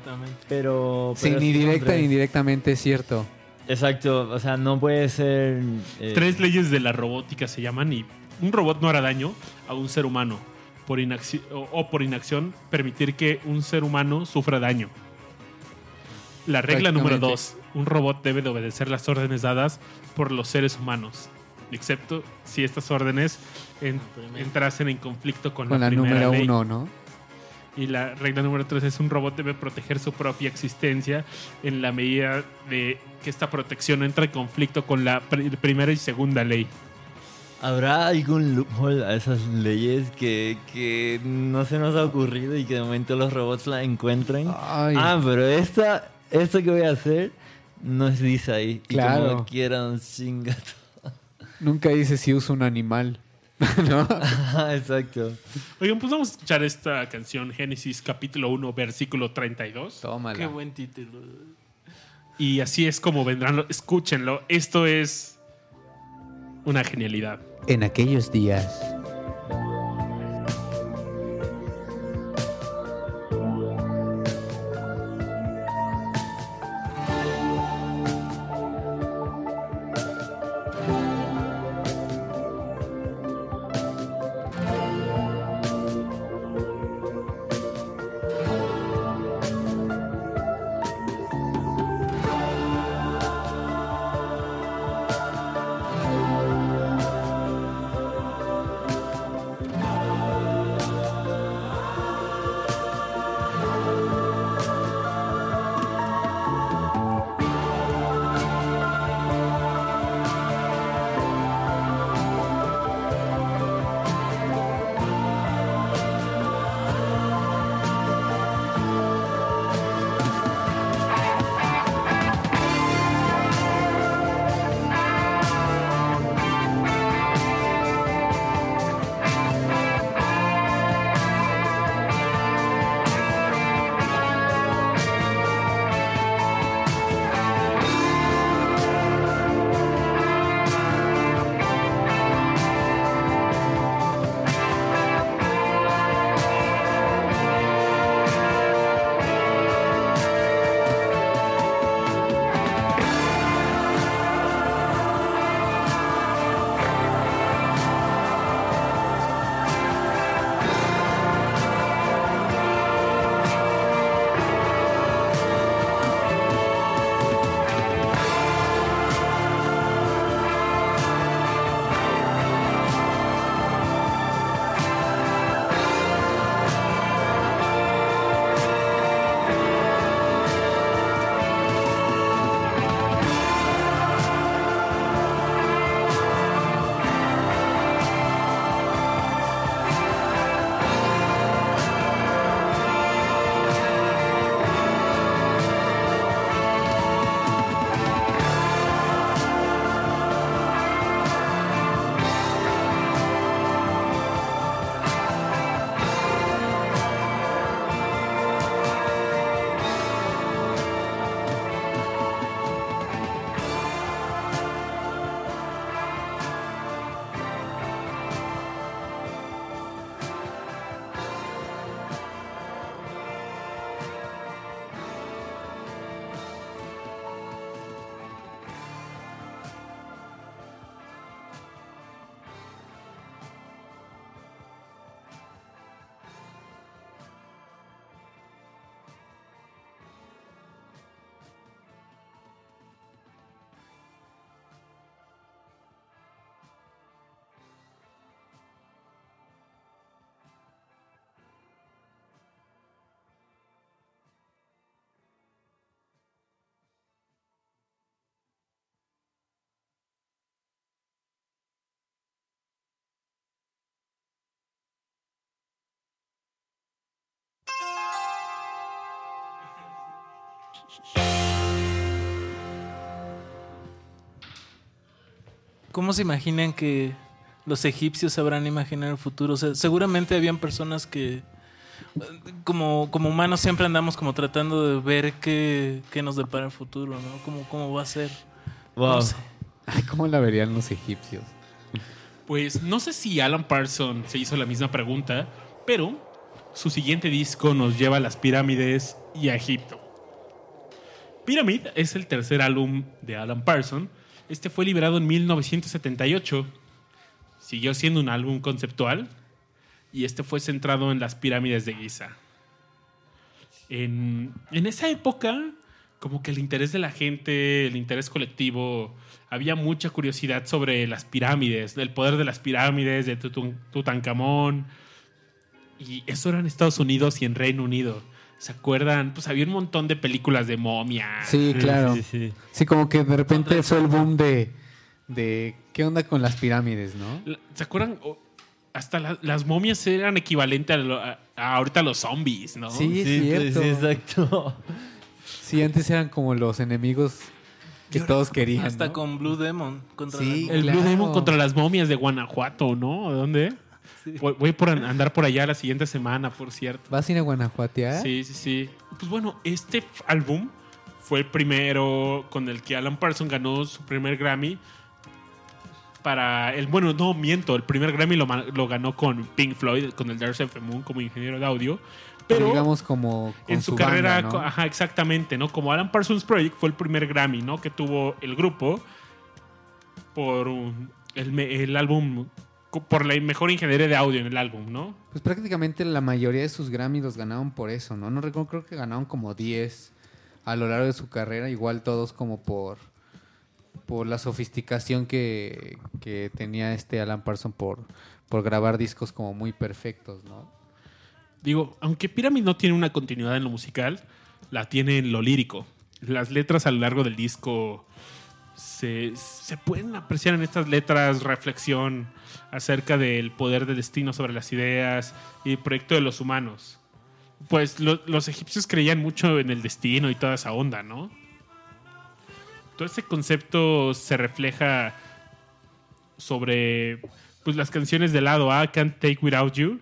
Pero, Sí, pero ni sí son directa ni indirectamente es cierto. Exacto, o sea, no puede ser... eh, Tres leyes de la robótica se llaman y un robot no hará daño a un ser humano por inacci- o, o por inacción permitir que un ser humano sufra daño. La regla número dos, un robot debe de obedecer las órdenes dadas por los seres humanos, excepto si estas órdenes en- entrasen en conflicto con, Con la primera número ley. uno, ¿no? Y la regla número tres es un robot debe proteger su propia existencia en la medida de que esta protección entre en conflicto con la pr- primera y segunda ley. ¿Habrá algún loophole a esas leyes que, que no se nos ha ocurrido y que de momento los robots la encuentren? Ay. Ah, pero esta, esto que voy a hacer no se dice ahí. Y Claro. como quieran, chinga. Nunca dice si usa un animal. [LAUGHS] ¿No? Ajá, Exacto. Oigan, pues vamos a escuchar esta canción, Génesis capítulo 1, versículo 32. Tómala. Qué buen título. Y así es como vendrán, lo- escúchenlo. Esto es una genialidad. En aquellos días. ¿Cómo se imaginan que los egipcios sabrán imaginar el futuro? O sea, seguramente habían personas que, como, como humanos, siempre andamos como tratando de ver qué, qué nos depara el futuro, ¿no? ¿Cómo, cómo va a ser? Wow. No sé. Ay, ¿cómo la verían los egipcios? Pues no sé si Alan Parsons se hizo la misma pregunta, pero su siguiente disco nos lleva a las pirámides y a Egipto. Pyramid es el tercer álbum de Alan Parsons. Este fue liberado en 1978. Siguió siendo un álbum conceptual y este fue centrado en las pirámides de Giza. En, en esa época, como que el interés de la gente, el interés colectivo, había mucha curiosidad sobre las pirámides, del poder de las pirámides, de Tutankamón. Y eso era en Estados Unidos y en Reino Unido. ¿Se acuerdan? Pues había un montón de películas de momias. Sí, claro. Sí, sí. Sí, como que de repente fue el boom de, de ¿qué onda con las pirámides, no? ¿Se acuerdan? Hasta la- las momias eran equivalentes a, lo- a- a ahorita los zombies, ¿no? Sí, Sí, cierto. sí, exacto. Sí, antes eran como los enemigos que todos querían. Hasta ¿no? con Blue Demon. Contra Sí. la- El Claro. Blue Demon contra las momias de Guanajuato, ¿no? ¿De dónde? Voy, voy por an- andar por allá la siguiente semana, por cierto. ¿Vas a ir a Guanajuatear? Sí, sí, sí. Pues bueno, este álbum fue el primero con el que Alan Parsons ganó su primer Grammy. Para el, bueno, no miento, el primer Grammy lo, lo ganó con Pink Floyd, con el Darcy of the Moon como ingeniero de audio. Pero digamos como en su, carrera, ajá, exactamente, ¿no? Como Alan Parsons Project fue el primer Grammy, ¿no? Que tuvo el grupo por un- el, el álbum, por la mejor ingeniería de audio en el álbum, ¿no? Pues prácticamente la mayoría de sus Grammys los ganaron por eso, ¿no? No recuerdo, creo que ganaron como 10 a lo largo de su carrera, igual todos como por por la sofisticación que, que tenía este Alan Parsons por, por grabar discos como muy perfectos, ¿no? Digo, aunque Pyramid no tiene una continuidad en lo musical, la tiene en lo lírico. Las letras a lo largo del disco se, pueden apreciar en estas letras reflexión acerca del poder del destino sobre las ideas y el proyecto de los humanos. Pues lo- los egipcios creían mucho en el destino y toda esa onda, ¿no? Todo ese concepto se refleja sobre pues, las canciones del lado A, Can't Take Without You,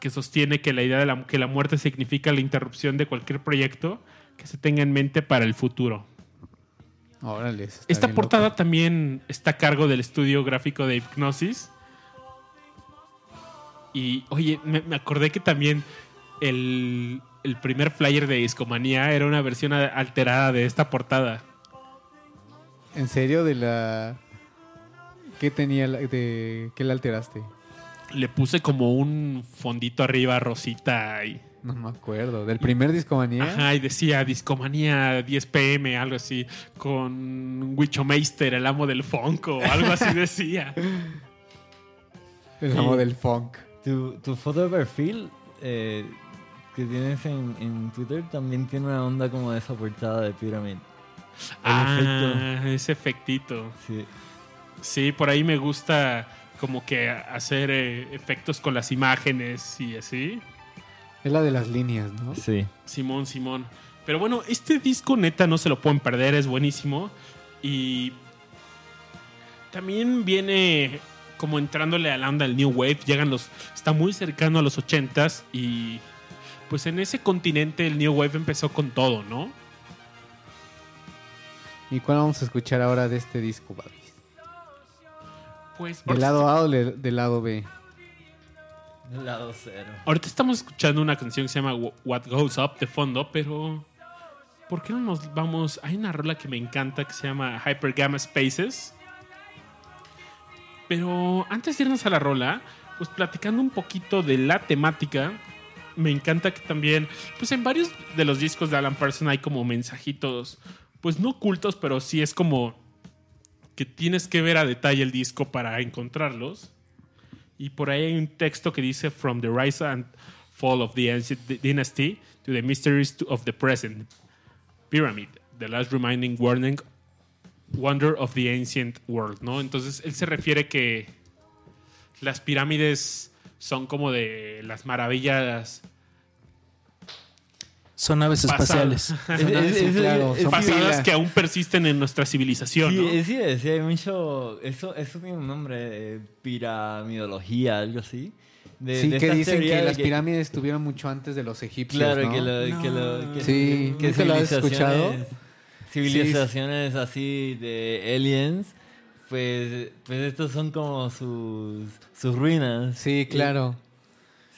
que sostiene que la idea de la, que la muerte significa la interrupción de cualquier proyecto que se tenga en mente para el futuro. Órale. Esta portada loco. también está a cargo del estudio gráfico de Hipnosis. Y oye, me, me acordé que también el, el primer flyer de Discomanía era una versión alterada de esta portada. ¿En serio? ¿De la... ¿Qué tenía? la- de... ¿Qué le alteraste? Le puse como un fondito arriba rosita y, [LAUGHS] No me acuerdo. ¿Del primer Discomanía? ajá, y decía Discomanía 10 pm, algo así, con Wichomeister, el amo del funk o algo así [LAUGHS] decía. El amo del funk. Tu, tu foto de perfil eh, que tienes en, en Twitter también tiene una onda como de esa portada de Pyramid. El ah, ese efectito. efecto. Sí. Sí, por ahí me gusta como que hacer eh, efectos con las imágenes y así. Es la de las líneas, ¿no? Sí. Simón, Simón. Pero bueno, este disco neta no se lo pueden perder, es buenísimo. Y también viene como entrándole a la onda del New Wave. Llegan los. Está muy cercano a los 80s y. Pues en ese continente el New Wave empezó con todo, ¿no? ¿Y cuál vamos a escuchar ahora de este disco, Babis? Pues ¿Del lado A o del lado B? Lado cero. Ahorita estamos escuchando una canción que se llama What Goes Up de fondo, pero ¿por qué no nos vamos? Hay una rola que me encanta que se llama Hyper Gamma Spaces. Pero antes de irnos a la rola, pues platicando un poquito de la temática, me encanta que también, pues en varios de los discos de Alan Parsons hay como mensajitos, pues no ocultos, pero sí es como que tienes que ver a detalle el disco para encontrarlos. Y por ahí hay un texto que dice From the rise and fall of the ancient dynasty to the mysteries of the present. Pyramid, the last reminding warning, wonder of the ancient world, ¿no? Entonces él se refiere que las pirámides son como de las maravillas Son naves Pasadas. espaciales. [LAUGHS] Es- es- es- claro, es- son Pasadas que aún persisten en nuestra civilización, Sí, ¿no? sí, sí, hay mucho. Eso, eso tiene un nombre, eh, piramidología, algo así. De- sí, de que dicen que las pirámides estuvieron mucho antes de los egipcios, Claro, ¿no? que lo. Que lo No. que, Sí, que ¿nunca lo has escuchado? civilizaciones- Civilizaciones así de aliens, pues, pues estos son como sus, sus ruinas. Sí, claro.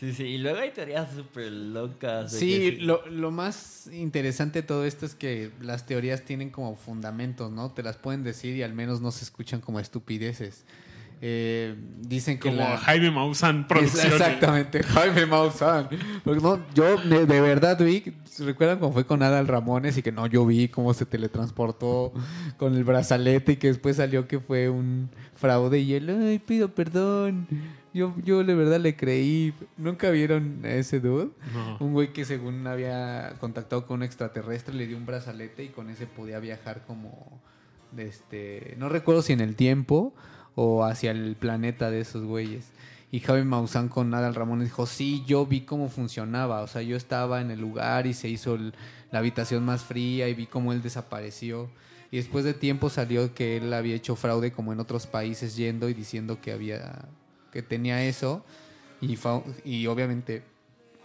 Sí, sí, y luego hay teorías súper locas. Sí, que lo, lo más interesante de todo esto es que las teorías tienen como fundamentos, ¿no? Te las pueden decir y al menos no se escuchan como estupideces. Eh, dicen que Como la... Jaime Maussan Es- Producciones. Exactamente, Jaime Maussan. Porque no, yo de, de verdad vi, ¿recuerdan cómo fue con Adal Ramones y que no, yo vi cómo se teletransportó con el brazalete y que después salió que fue un fraude y él, ay, pido perdón. Yo, yo de verdad le creí. ¿Nunca vieron a ese dude? No. Un güey que según había contactado con un extraterrestre le dio un brazalete y con ese podía viajar como, de este, no recuerdo si en el tiempo o hacia el planeta de esos güeyes. Y Javi Maussan con Adal Ramones dijo, sí, yo vi cómo funcionaba. O sea, yo estaba en el lugar y se hizo el- la habitación más fría y vi cómo él desapareció. Y después de tiempo salió que él había hecho fraude como en otros países yendo y diciendo que había que tenía eso. Y, y obviamente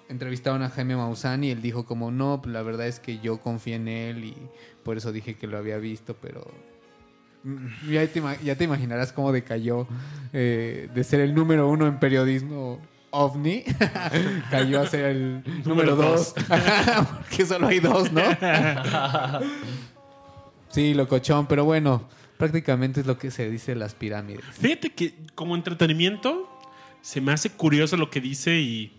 entrevistaron a Jaime Maussan y él dijo como, no, pues la verdad es que yo confié en él y por eso dije que lo había visto, pero mm, ya te, ya te imaginarás cómo decayó eh, de ser el número uno en periodismo ovni, [LAUGHS] cayó a ser el número Número dos, [LAUGHS] porque solo hay dos, ¿no? [LAUGHS] sí, locochón, pero bueno, prácticamente es lo que se dice las pirámides. Fíjate que como entretenimiento se me hace curioso lo que dice y.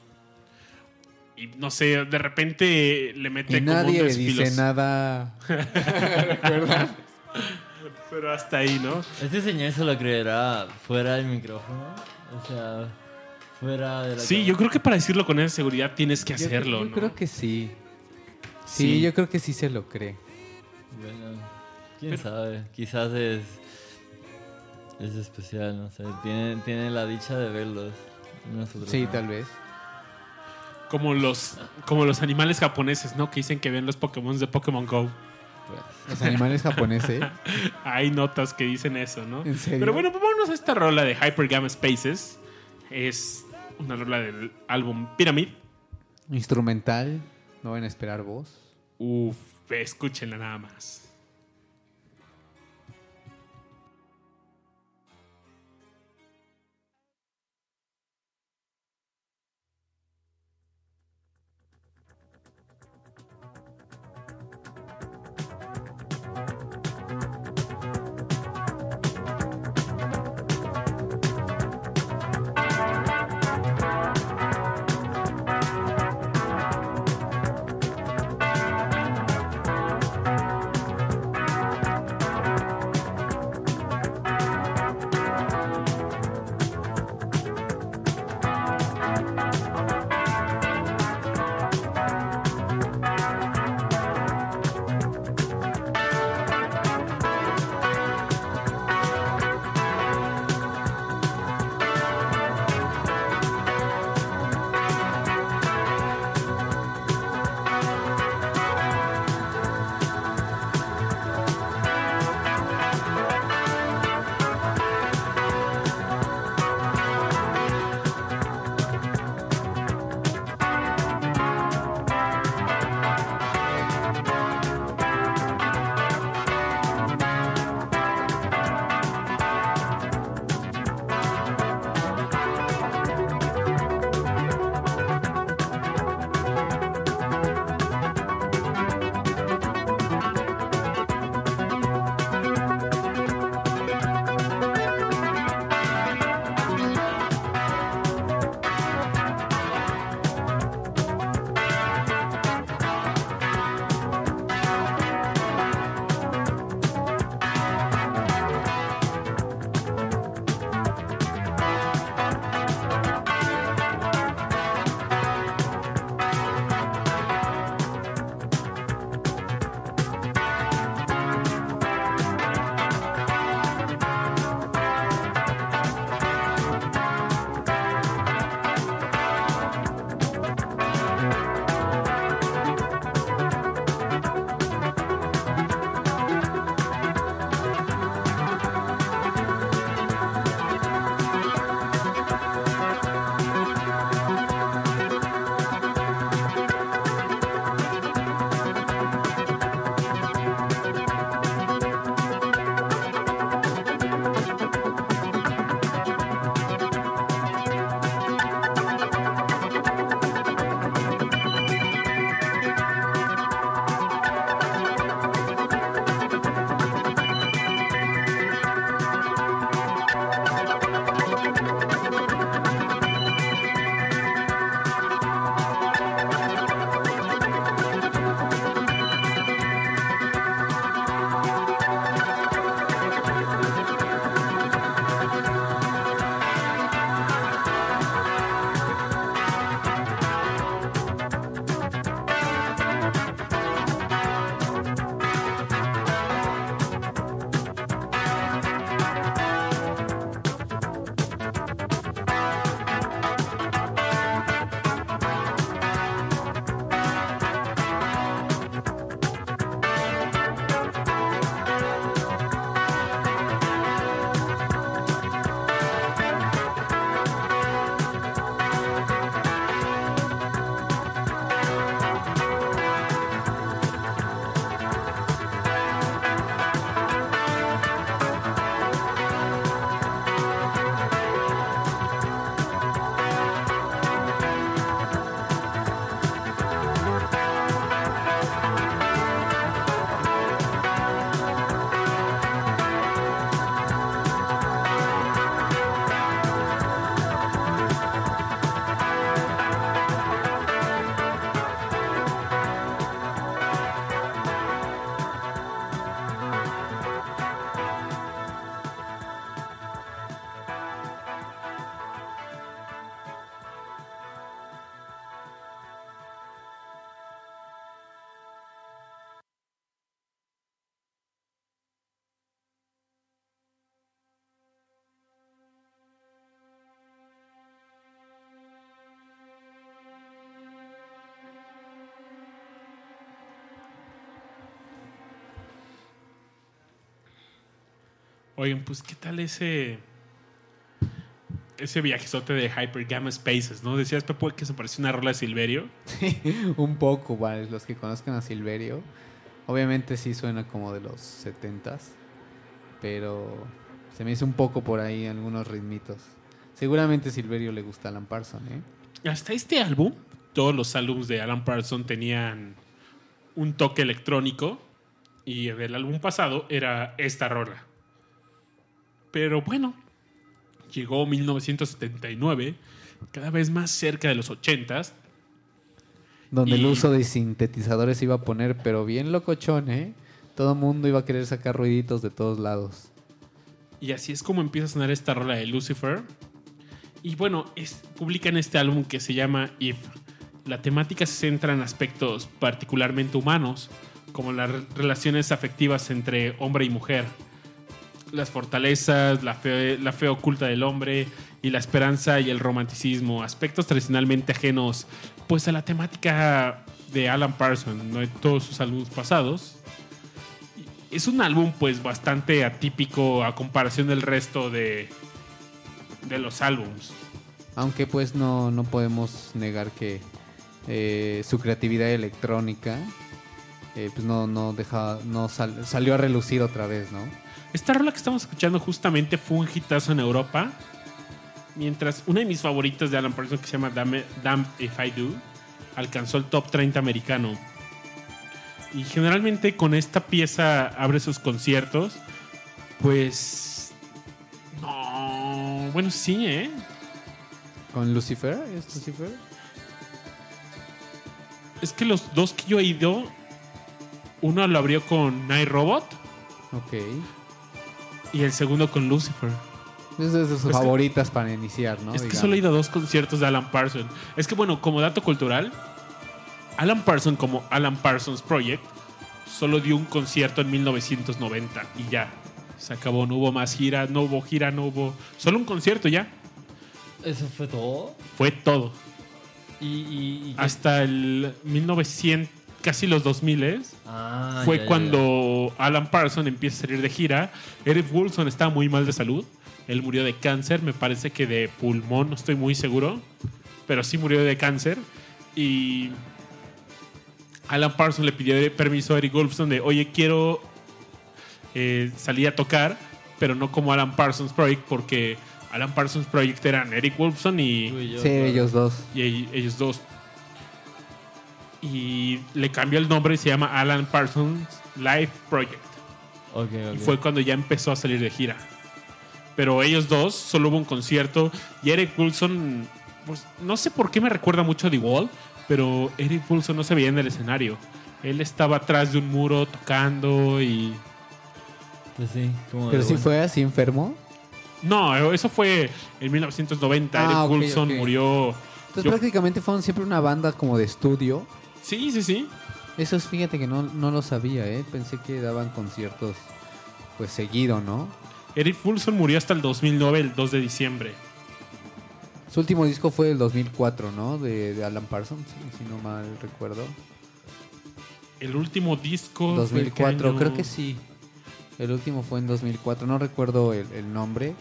Y no sé, de repente le mete Y como nadie un dice nada. [LAUGHS] Pero hasta ahí, ¿no? Este señor se lo creerá fuera del micrófono. O sea, fuera de la. Sí, yo creo que para decirlo con esa seguridad tienes que Yo- hacerlo, yo, ¿no? creo que sí. sí. Sí. yo creo que sí se lo cree. Bueno, quién Pero- sabe. Quizás es. Es especial, no sé. Tiene, tiene la dicha de verlos. Nosotros Sí, no. tal vez. Como los, como los animales japoneses, ¿no? Que dicen que ven los Pokémon de Pokémon Go. Los animales japoneses. [LAUGHS] Hay notas que dicen eso, ¿no? ¿En serio? Pero bueno, pues vámonos a esta rola de Hyper Gamma Spaces. Es una rola del álbum Pyramid. Instrumental. No van a esperar voz. Uf, escúchenla nada más. Oigan, pues, ¿qué tal ese. Ese viajezote de Hyper Gamma Spaces, ¿no? Decías, Pepo, que se parecía una rola de Silverio. [LAUGHS] Un poco, vale, los que conozcan a Silverio. Obviamente sí suena como de los 70s, pero se me hizo un poco por ahí algunos ritmitos. Seguramente Silverio le gusta a Alan Parsons, ¿eh? Hasta este álbum, todos los álbumes de Alan Parsons tenían un toque electrónico y el álbum pasado era esta rola. Pero bueno, llegó 1979, cada vez más cerca de los 80s. Donde el uso de sintetizadores se iba a poner, pero bien locochón, ¿eh? Todo mundo iba a querer sacar ruiditos de todos lados. Y así es como empieza a sonar esta rola de Lucifer. Y bueno, es, publican este álbum que se llama If. La temática se centra en aspectos particularmente humanos, como las re- relaciones afectivas entre hombre y mujer, las fortalezas, la fe, la fe oculta del hombre y la esperanza y el romanticismo, aspectos tradicionalmente ajenos pues a la temática de Alan Parsons, ¿no? de todos sus álbumes pasados. Es un álbum pues bastante atípico a comparación del resto de, de los álbums. Aunque pues no, no podemos negar que eh, su creatividad electrónica eh, pues no, no deja, no sal- salió a relucir otra vez, ¿no? Esta rola que estamos escuchando justamente fue un hitazo en Europa, mientras una de mis favoritas de Alan Parsons que se llama Damn, If I Do alcanzó el top 30 americano. Y generalmente con esta pieza abre sus conciertos, pues... No, bueno, sí, ¿eh? ¿Con Lucifer? ¿Es Lucifer? Es que los dos que yo he ido, uno lo abrió con Night Robot Ok. Y el segundo con Lucifer. Es de sus que- favoritas para iniciar, ¿no? es que solo he ido a dos conciertos de Alan Parsons. Es que bueno, como dato cultural, Alan Parsons como Alan Parsons Project solo dio un concierto en 1990 y ya. Se acabó, no hubo más gira, no hubo gira, no hubo... Solo un concierto ya. ¿Eso fue todo? Fue todo. Y, y, Hasta el 1900, casi los 2000 Ah, fue ya, ya, cuando Alan Parsons empieza a salir de gira. Eric Wilson estaba muy mal de salud. Él murió de cáncer, me parece que de pulmón, no estoy muy seguro. Pero sí murió de cáncer. Y Alan Parsons le pidió permiso a Eric Wolfson de, oye, quiero eh, salir a tocar, pero no como Alan Parsons Project, porque Alan Parsons Project eran Eric Wolfson y, Tú y yo, Sí, claro. ellos dos. y ell- ellos dos. Y le cambió el nombre y se llama Alan Parsons Life Project. Y fue cuando ya empezó a salir de gira. Pero ellos dos, solo hubo un concierto. Y Eric Wilson, pues no sé por qué me recuerda mucho a The Wall, pero Eric Wilson no se veía en el escenario. Él estaba atrás de un muro tocando y... Pues sí, como Pero bueno. fue así enfermo. No, eso fue en 1990. Ah, Eric ok, Wilson ok. murió... Entonces Yo- prácticamente fueron siempre una banda como de estudio. Sí, sí, sí. Eso es, fíjate que no, no lo sabía, ¿eh? Pensé que daban conciertos pues seguido, ¿no? Eric Wilson murió hasta el 2009, el 2 de diciembre. Su último disco fue el 2004, ¿no? De, de Alan Parsons, si, no mal recuerdo. El último disco. fue 2004, qué año? creo que sí. El último fue en 2004, no recuerdo el, el nombre,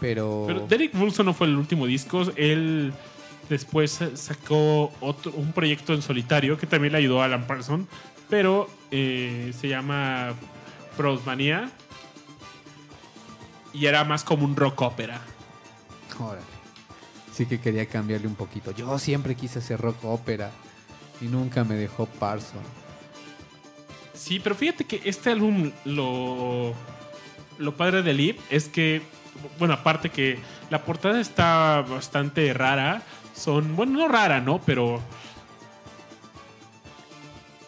pero... Pero Derek Wilson no fue el último disco. Él después sacó otro, un proyecto en solitario que también le ayudó a Alan Parsons, pero eh, se llama Frostmania. Y era más como un rock ópera. Órale. Sí que quería cambiarle un poquito. Yo siempre quise hacer rock ópera y nunca me dejó Parsons. Sí, pero fíjate que este álbum lo, lo padre de Liv es que, bueno, aparte que la portada está bastante rara, son, bueno, no rara, ¿no? Pero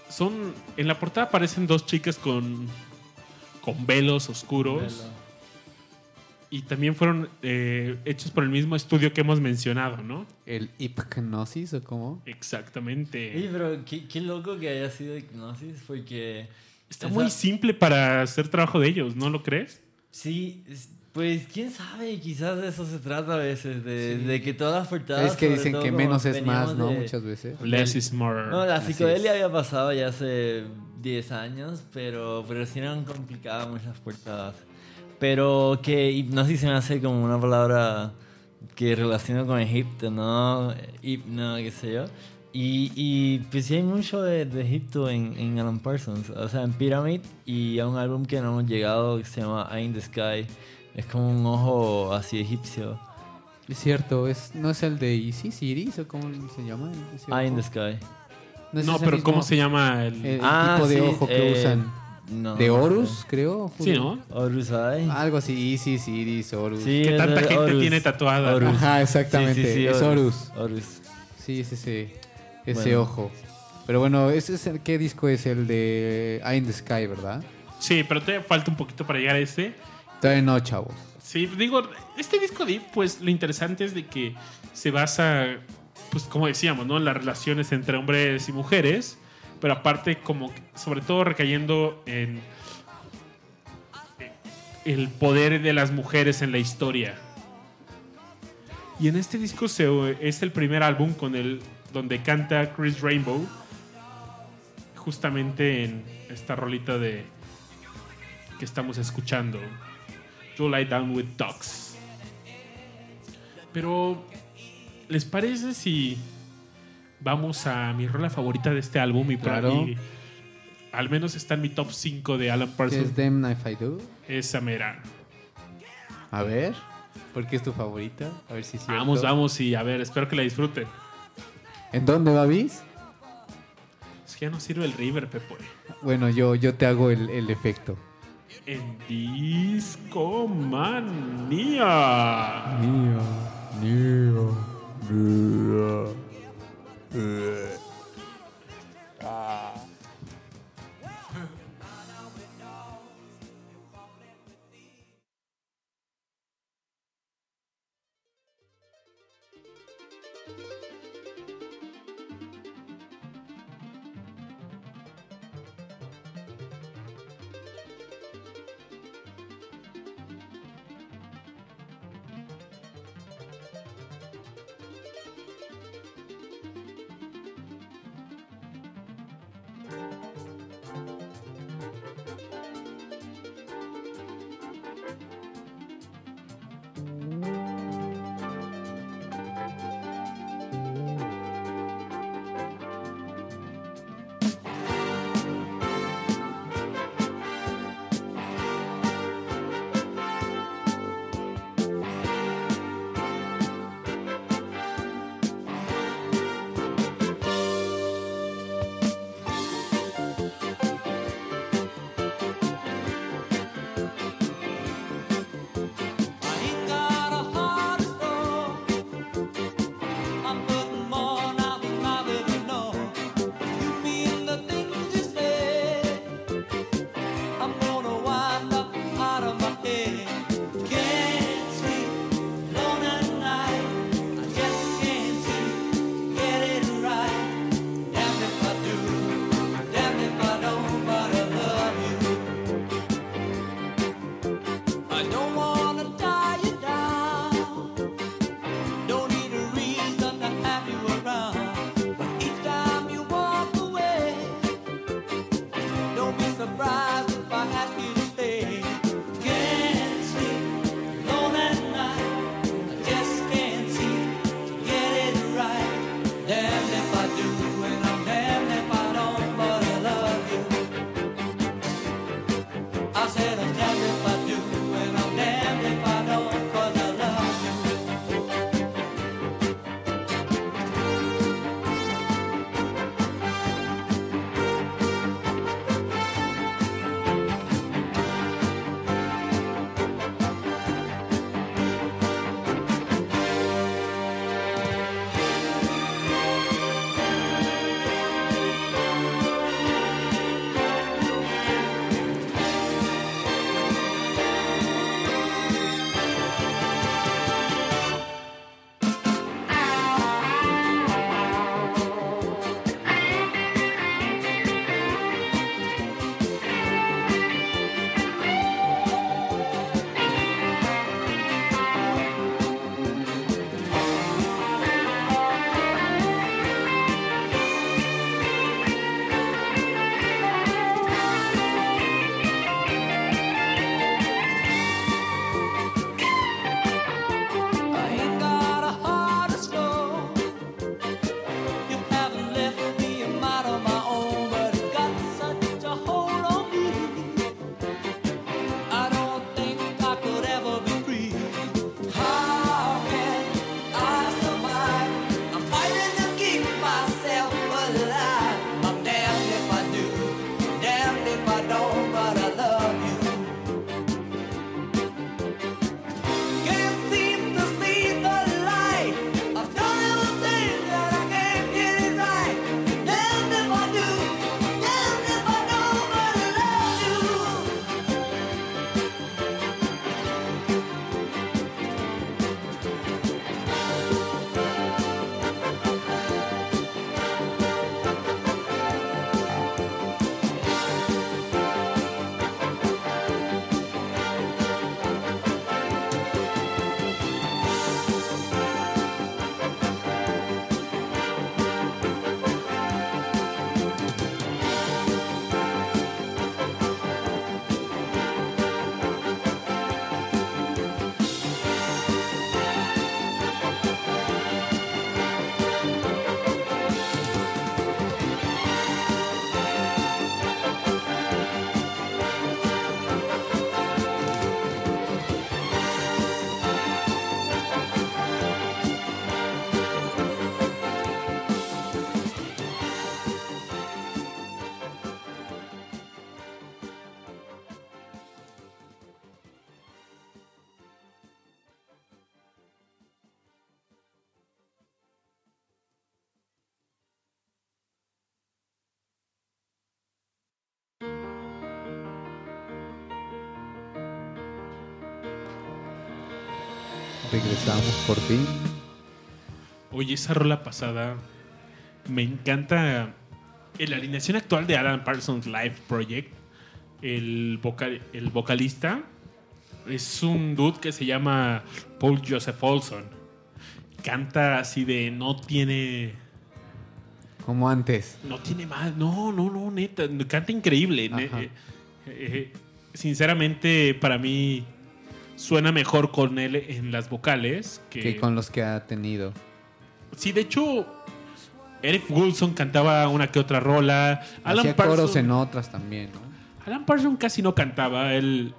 son, en la portada aparecen dos chicas con, con velos oscuros y también fueron eh, hechos por el mismo estudio que hemos mencionado, ¿no? ¿El hipnosis o cómo? Exactamente. Oye, pero qué, qué loco que haya sido hipnosis, porque... Está esa- muy simple para hacer trabajo de ellos, ¿no lo crees? Sí, es- pues quién sabe, quizás de eso se trata a veces, de, de que todas las portadas... Es que dicen todo que menos es más, ¿no? de- Muchas veces. Less is more. No, la psicodelia había pasado ya hace 10 años, pero, pero sí eran complicadas muchas portadas. Pero que hipnosis se me hace como una palabra que relaciono con Egipto, ¿no? Hipno, qué sé yo. Y, y pues sí hay mucho de, de Egipto en, en Alan Parsons. O sea, en Pyramid y a un álbum que no hemos llegado que se llama Eye in the Sky. Es como un ojo así egipcio. Es cierto, es, ¿no es el de Isis, Iris o cómo se llama? ese Eye in the? Sky. es No, ese pero mismo- ¿cómo se llama el...? El Ah, tipo de sí, ojo que eh, usan. No, ¿De no sé. Horus, creo? sí, ¿no? Horus Eye. Algo así, Isis, Iris, Horus. Sí, Que es tanta gente Horus. tiene tatuada. Horus. Ajá, exactamente. Sí, sí, sí, es Horus. Horus. Sí, es ese, ese Bueno. ojo. Pero bueno, ese es el, ¿qué disco es? El de Eye in the Sky, ¿verdad? Sí, pero todavía falta un poquito para llegar a este. Todavía no, chavos. Sí, digo, este disco pues lo interesante es de que se basa, pues como decíamos, ¿no? En las relaciones entre hombres y mujeres, pero aparte como, sobre todo recayendo en el poder de las mujeres en la historia. Y en este disco se, es el primer álbum con el donde canta Chris Rainbow, justamente en esta rolita de que estamos escuchando. You Lie Down with Dogs. Pero, ¿les parece si vamos a mi rola favorita de este álbum? Y, Claro. ahí, al menos está en mi top 5 de Alan ¿Qué Parsons. es Them If I Do? Esa mera. A ver. ¿Por qué es tu favorita? A ver si es cierto. Vamos, vamos y a ver, espero que la disfruten. ¿En dónde va Bis? Es que ya no sirve el River, Pepe. Bueno, yo, yo te hago el, el efecto en Discomanía. Neo, neo, neo. Regresamos por fin. Oye, esa rola pasada me encanta. En la alineación actual de Alan Parsons Live Project, el, vocal- el vocalista es un dude que se llama Paul Joseph Olson. Canta así de no tiene. Como antes. No tiene más. No, no, no, neta. Canta increíble. Eh, eh, sinceramente, para mí suena mejor con él en las vocales que, Que con los que ha tenido. Sí, de hecho, Eric Wilson cantaba una que otra rola. Alan Hacía coros en otras también, ¿no? Alan Parsons casi no cantaba. Él,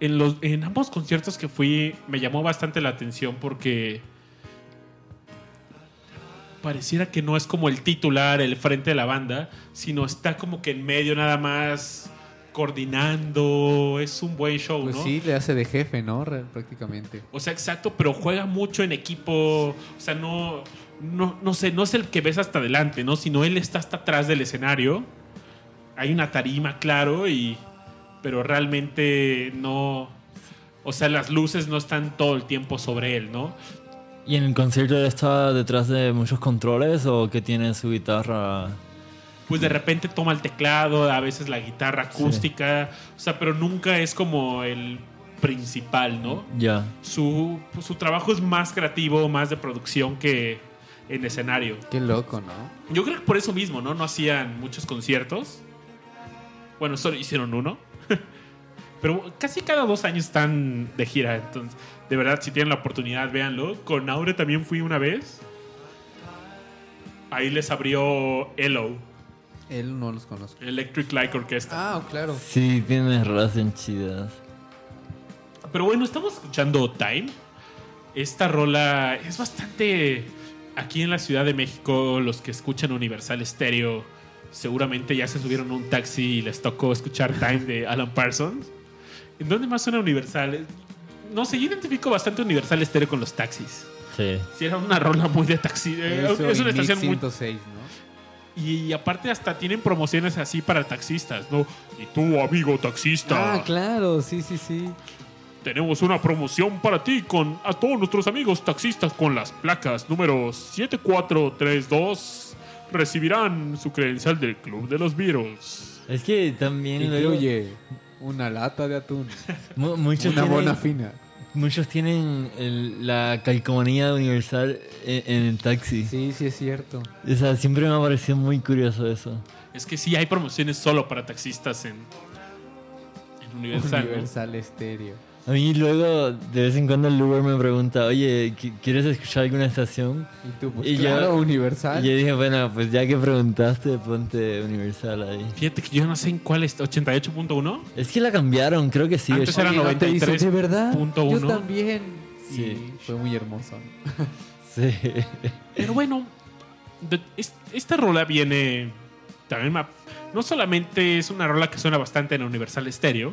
en, los, en ambos conciertos que fui, me llamó bastante la atención porque pareciera que no es como el titular, el frente de la banda, sino está como que en medio nada más coordinando. Es un buen show, Pues ¿no? sí, le hace de jefe, ¿no? Prácticamente. O sea, exacto, pero juega mucho en equipo. O sea, no, no, no sé, no es el que ves hasta adelante, ¿no? Sino él está hasta atrás del escenario. Hay una tarima, claro, y. Pero realmente no. O sea, las luces no están todo el tiempo sobre él, ¿no? ¿Y en el concierto está detrás de muchos controles o que tiene su guitarra? Pues de repente toma el teclado, a veces la guitarra acústica. O sea, pero nunca es como el principal, ¿no? Ya. Su, pues, su trabajo es más creativo, más de producción que en escenario. Qué loco, ¿no? Yo creo que por eso mismo, ¿no? No hacían muchos conciertos. Bueno, solo hicieron uno. [LAUGHS] Pero casi cada dos años están de gira. Entonces, de verdad, si tienen la oportunidad, véanlo. Con Aure también fui una vez. Ahí les abrió Elo, Él no los conozco. Electric Light Orchestra. Ah, claro. Sí, tiene rolas bien chidas. Pero bueno, estamos escuchando Time. Esta rola es bastante. Aquí en la Ciudad de México, los que escuchan Universal Stereo seguramente ya se subieron a un taxi y les tocó escuchar Time de Alan Parsons. ¿En dónde más suena Universal? No sé, yo identifico bastante Universal Stereo con los taxis. Sí. Si era una rola muy de taxi. eh, Eso es una estación muy. 106, ¿no? Y aparte, hasta tienen promociones así para taxistas, ¿no? Y tú, amigo taxista. Ah, claro, sí, sí, sí. Tenemos una promoción para ti con a todos nuestros amigos taxistas con las placas número 7432. Recibirán su credencial del Club de los Beatles. Es que también luego Incluye una lata de atún, mu- muchos una tienen, bona fina. Muchos tienen el- la calcomanía de universal en, en el taxi. Sí, sí es cierto. O sea, siempre me ha parecido muy curioso eso. Es que sí, hay promociones solo para taxistas en, en Universal. ¿no? Universal Estéreo. A mí luego, de vez en cuando el Uber me pregunta, oye, ¿qui- ¿quieres escuchar alguna estación? Y tú, pues Y yo- claro, Universal. Y yo dije, bueno, pues ya que preguntaste, ponte Universal ahí. Fíjate que yo no sé en cuál es, 88.1. Es que la cambiaron, creo que sí. Antes era Oye, ¿no te dice, 93.1. ¿De verdad? punto Yo uno. también. Sí. Fue muy hermoso. [LAUGHS] Sí. Pero bueno, esta rola viene. También no solamente es una rola que suena bastante en Universal Stereo,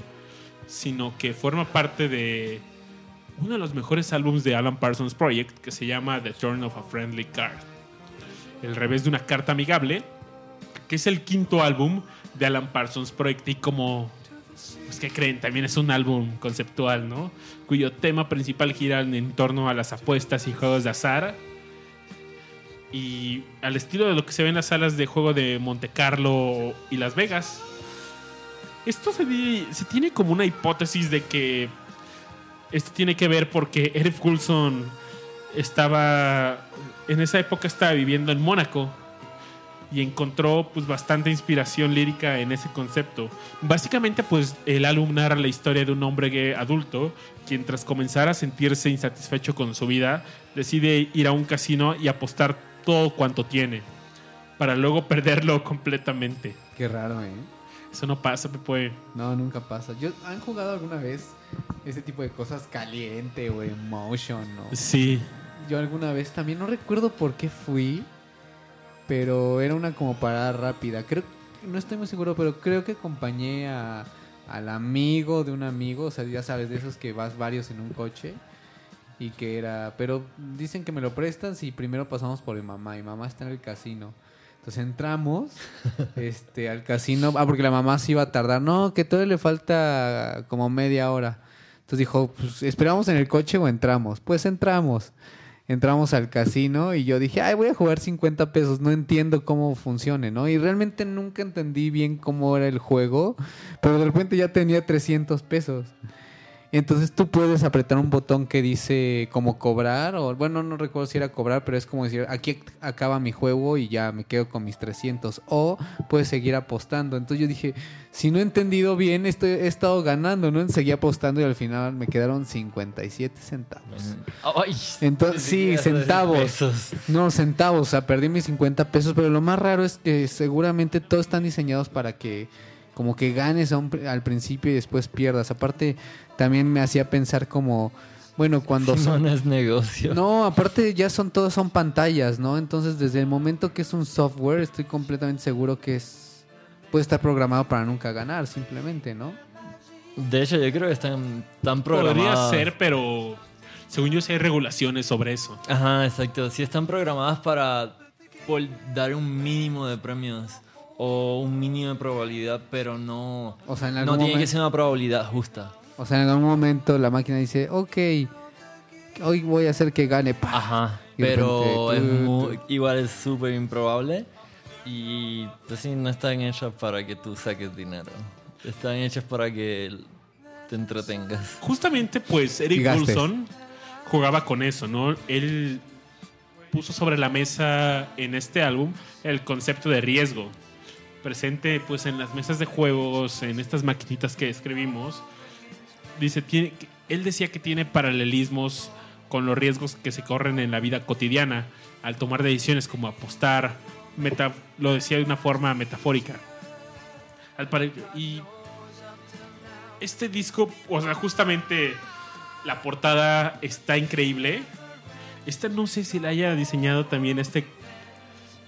sino que forma parte de uno de los mejores álbumes de Alan Parsons Project que se llama The Turn of a Friendly Card. El revés de una carta amigable, que es el quinto álbum de Alan Parsons Project y como. Pues que creen, también es un álbum conceptual, ¿no? Cuyo tema principal gira en torno a las apuestas y juegos de azar y al estilo de lo que se ve en las salas de juego de Monte Carlo y Las Vegas. Esto se, se tiene como una hipótesis de que esto tiene que ver porque Eric Coulson estaba en esa época estaba viviendo en Mónaco y encontró pues bastante inspiración lírica en ese concepto. Básicamente pues el álbum narra la historia de un hombre adulto quien tras comenzar a sentirse insatisfecho con su vida decide ir a un casino y apostar todo cuanto tiene para luego [LAUGHS] perderlo completamente. Qué raro, ¿eh? Eso no pasa, Pepe. No, nunca pasa. Yo, ¿Han jugado alguna vez ese tipo de cosas caliente o emotion? ¿no? Sí. Yo alguna vez también, no recuerdo por qué fui, pero era una como parada rápida. Creo, no estoy muy seguro, pero creo que acompañé a, al amigo de un amigo, o sea, ya sabes, de esos que vas varios en un coche. Y que era, pero dicen que me lo prestan si primero pasamos por mi mamá. Mi mamá está en el casino. Entonces entramos este, al casino. Ah, porque la mamá se iba a tardar. No, que todavía le falta como media hora. Entonces dijo, pues, ¿esperamos en el coche o entramos? Pues entramos. Entramos al casino y yo dije, ay, voy a jugar 50 pesos, no entiendo cómo funcione, ¿no? Y realmente nunca entendí bien cómo era el juego, pero de repente ya tenía 300 pesos. Entonces tú puedes apretar un botón que dice como cobrar, o bueno, no recuerdo si era cobrar, pero es como decir, aquí acaba mi juego y ya me quedo con mis 300. O puedes seguir apostando. Entonces yo dije, si no he entendido bien, estoy, he estado ganando, ¿no? Seguí apostando y al final me quedaron 57 centavos. Ay, Entonces, sí, centavos. No, centavos, o sea, perdí mis 50 pesos, pero lo más raro es que seguramente todos están diseñados para que como que ganes a un pri- al principio y después pierdas. Aparte, también me hacía pensar como, bueno, cuando [LAUGHS] son... no es negocio. No, aparte ya son todos son pantallas, ¿no? Entonces, desde el momento que es un software, estoy completamente seguro que es puede estar programado para nunca ganar, simplemente, ¿no? De hecho, yo creo que están tan Podría programadas. ser, pero según yo sí hay regulaciones sobre eso. Ajá, exacto. Si están programadas para por dar un mínimo de premios o un mínimo de probabilidad, pero no, O sea, en no tiene que ser una probabilidad justa. O sea, en algún momento la máquina dice, ok, hoy voy a hacer que gane. ¡pah! Ajá, Y pero es repente, tu, muy- igual es súper improbable y pues sí, no están hechas para que tú saques dinero. Están hechas para que te entretengas. Justamente, pues, Eric. Wilson jugaba con eso, ¿no? Él puso sobre la mesa en este álbum el concepto de riesgo. Presente, pues, en las mesas de juegos, en estas maquinitas que escribimos. Dice, él decía que tiene paralelismos con los riesgos que se corren en la vida cotidiana al tomar decisiones como apostar, meta- lo decía de una forma metafórica. Y este disco, o sea, justamente la portada está increíble. Esta no sé si la haya diseñado también este,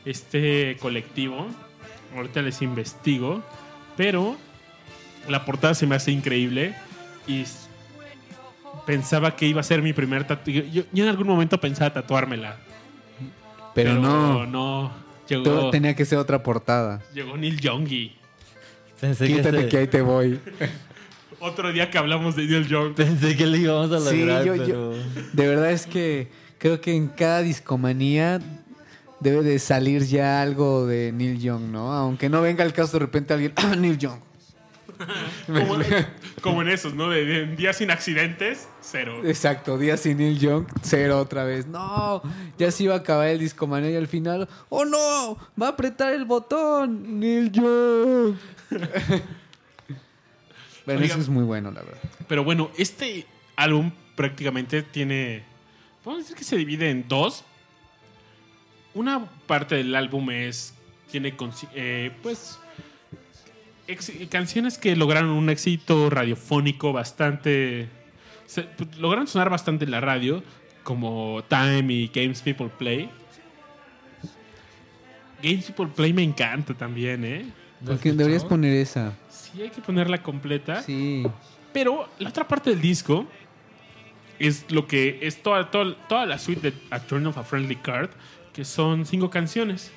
este colectivo. Ahorita les investigo. Pero la portada se me hace increíble. Y pensaba que iba a ser mi primer tatuaje. Yo, yo en algún momento pensaba tatuármela. Pero, no, no. todo Llegó, tenía que ser otra portada. llegó Neil Young y Pensé que, Quítate se- que ahí te voy. [LAUGHS] otro día que hablamos de Neil Young. pensé que lo íbamos a Sí, lograr, yo- pero... yo- De verdad es que creo que en cada discomanía debe de salir ya algo de Neil Young, ¿no? Aunque no venga el caso de repente alguien, [CLEARS THROAT] ah, Neil Young. [LAUGHS] Como, como en esos, ¿no? De, de días sin accidentes, cero. Exacto, día sin Neil Young, cero otra vez. No, ya se iba a acabar el discomanía y al final, ¡oh no! ¡Va a apretar el botón! ¡Neil Young! [LAUGHS] bueno, eso es muy bueno, la verdad. Pero bueno, este álbum prácticamente tiene. Podemos decir que se divide en dos. Una parte del álbum es. Tiene. eh, pues. ex- canciones que lograron un éxito radiofónico bastante. se- pues, lograron sonar bastante en la radio. Como Time y Games People Play. Games People Play me encanta también, ¿eh? Porque deberías poner esa. Sí, hay que ponerla completa. Sí. Pero la otra parte del disco es lo que es toda, toda, toda la suite de A Turn of a Friendly Card, que son cinco canciones.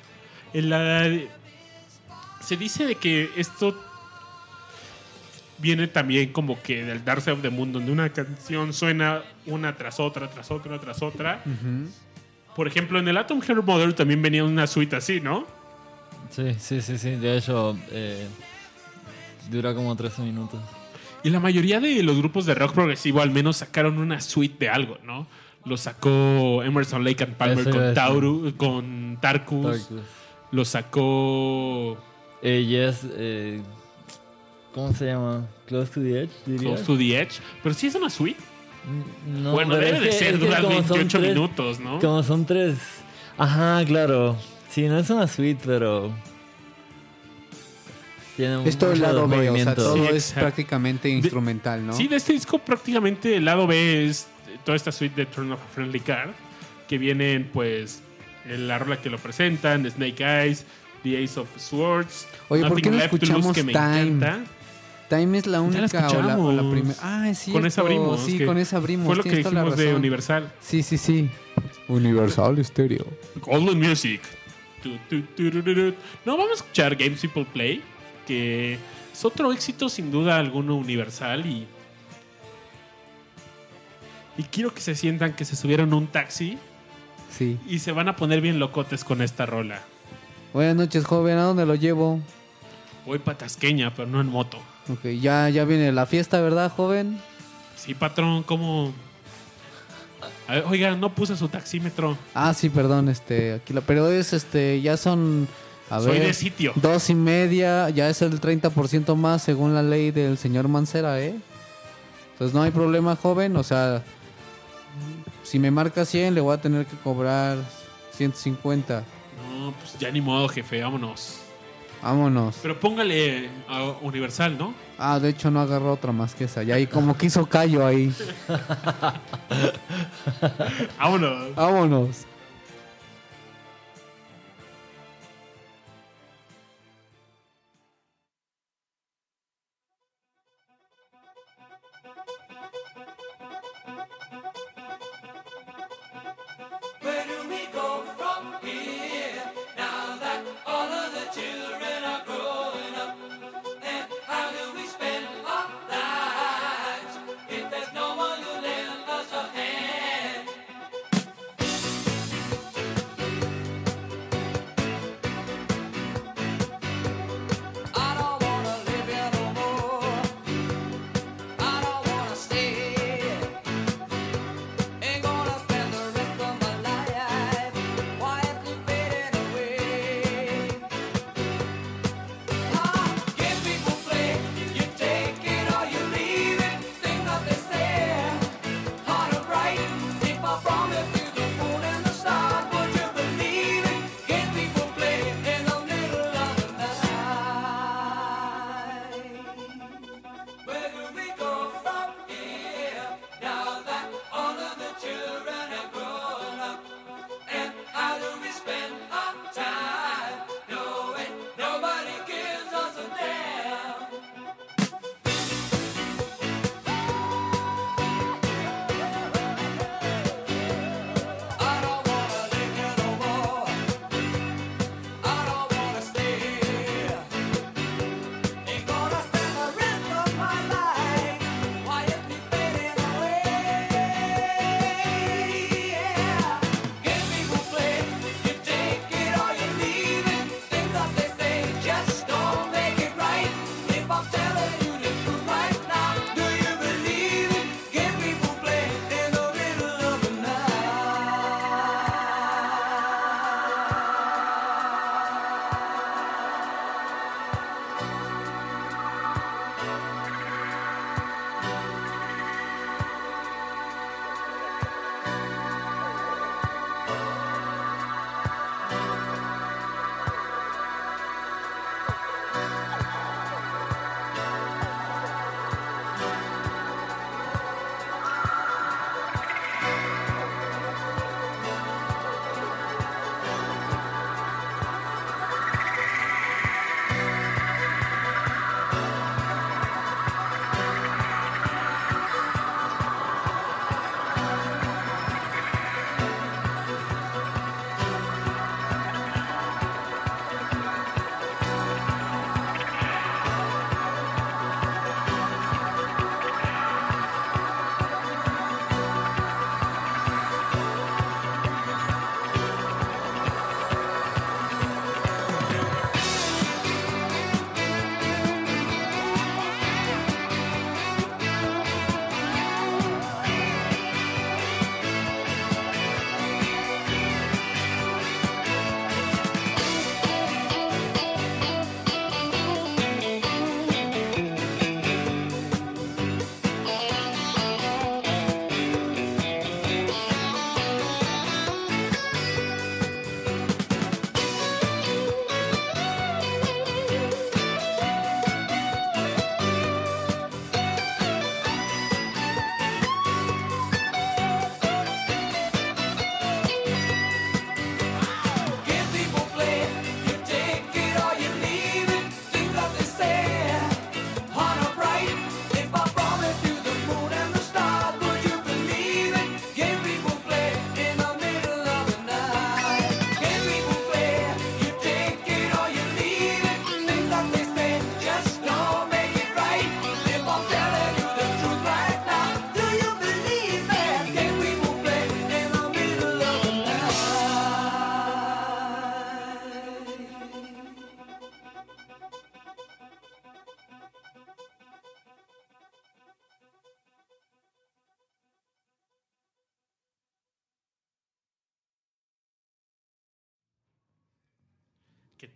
En la- se dice de que esto viene también como que del Dark Side of the Moon, donde una canción suena una tras otra, tras otra, tras otra. Por ejemplo, en el Atom Heart Model también venía una suite así, ¿no? Sí, sí, sí, sí. De hecho, eh, dura como 13 minutos. Y la mayoría de los grupos de rock progresivo al menos sacaron una suite de algo, ¿no? Lo sacó Emerson Lake and Palmer Eso con. Tauru, con Tarkus. Tarkus. Lo sacó Eh, yes, eh, ¿cómo se llama? Close to the Edge, diría. Close to the Edge. Pero sí es una suite. No, bueno, debe es de ser, es que dura como son 28 tres- minutos, ¿no? Como son tres. Ajá, claro. Sí, no es una suite, pero. Tiene Es todo el lado B, o sea, movimientos. todo Sí, es prácticamente instrumental, ¿no? Sí, de este disco prácticamente el lado B es toda esta suite de Turn of a Friendly Card. Que vienen, pues, en la rola que lo presentan, Snake Eyes, The Ace of Swords. Oye, ¿por Nothing qué no Left to Lose, escuchamos que me Time? encanta. Time es la única o la, escuchamos. o la primera. Ah, es cierto. Con esa abrimos. Sí, con esa abrimos. Fue lo que tienes dijimos de. Universal. Sí, sí, sí. Universal Stereo. Golden Music. No, vamos a escuchar Games People Play, que es otro éxito sin duda alguno universal y Y quiero que se sientan que se subieron a un taxi Sí. y se van a poner bien locotes con esta rola. Buenas noches, joven. ¿A dónde lo llevo? Voy pa' Tasqueña, pero no en moto. Ok, ya, ya viene la fiesta, ¿verdad, joven? Sí, patrón, ¿cómo...? A ver, oiga, no puse su taxímetro. Ah, sí, perdón, este, aquí lo, pero es, este, ya son, a Soy ver, de sitio. dos y media, ya es el 30% más según la ley del señor Mancera, ¿eh? Entonces no hay problema, joven, o sea, si me marca 100, le voy a tener que cobrar 150. No, pues ya ni modo, jefe, vámonos. Vámonos. Pero póngale a Universal, ¿no? Ah, de hecho no agarró otra más que esa, ya ahí como que hizo callo ahí. [LAUGHS] Vámonos. Vámonos.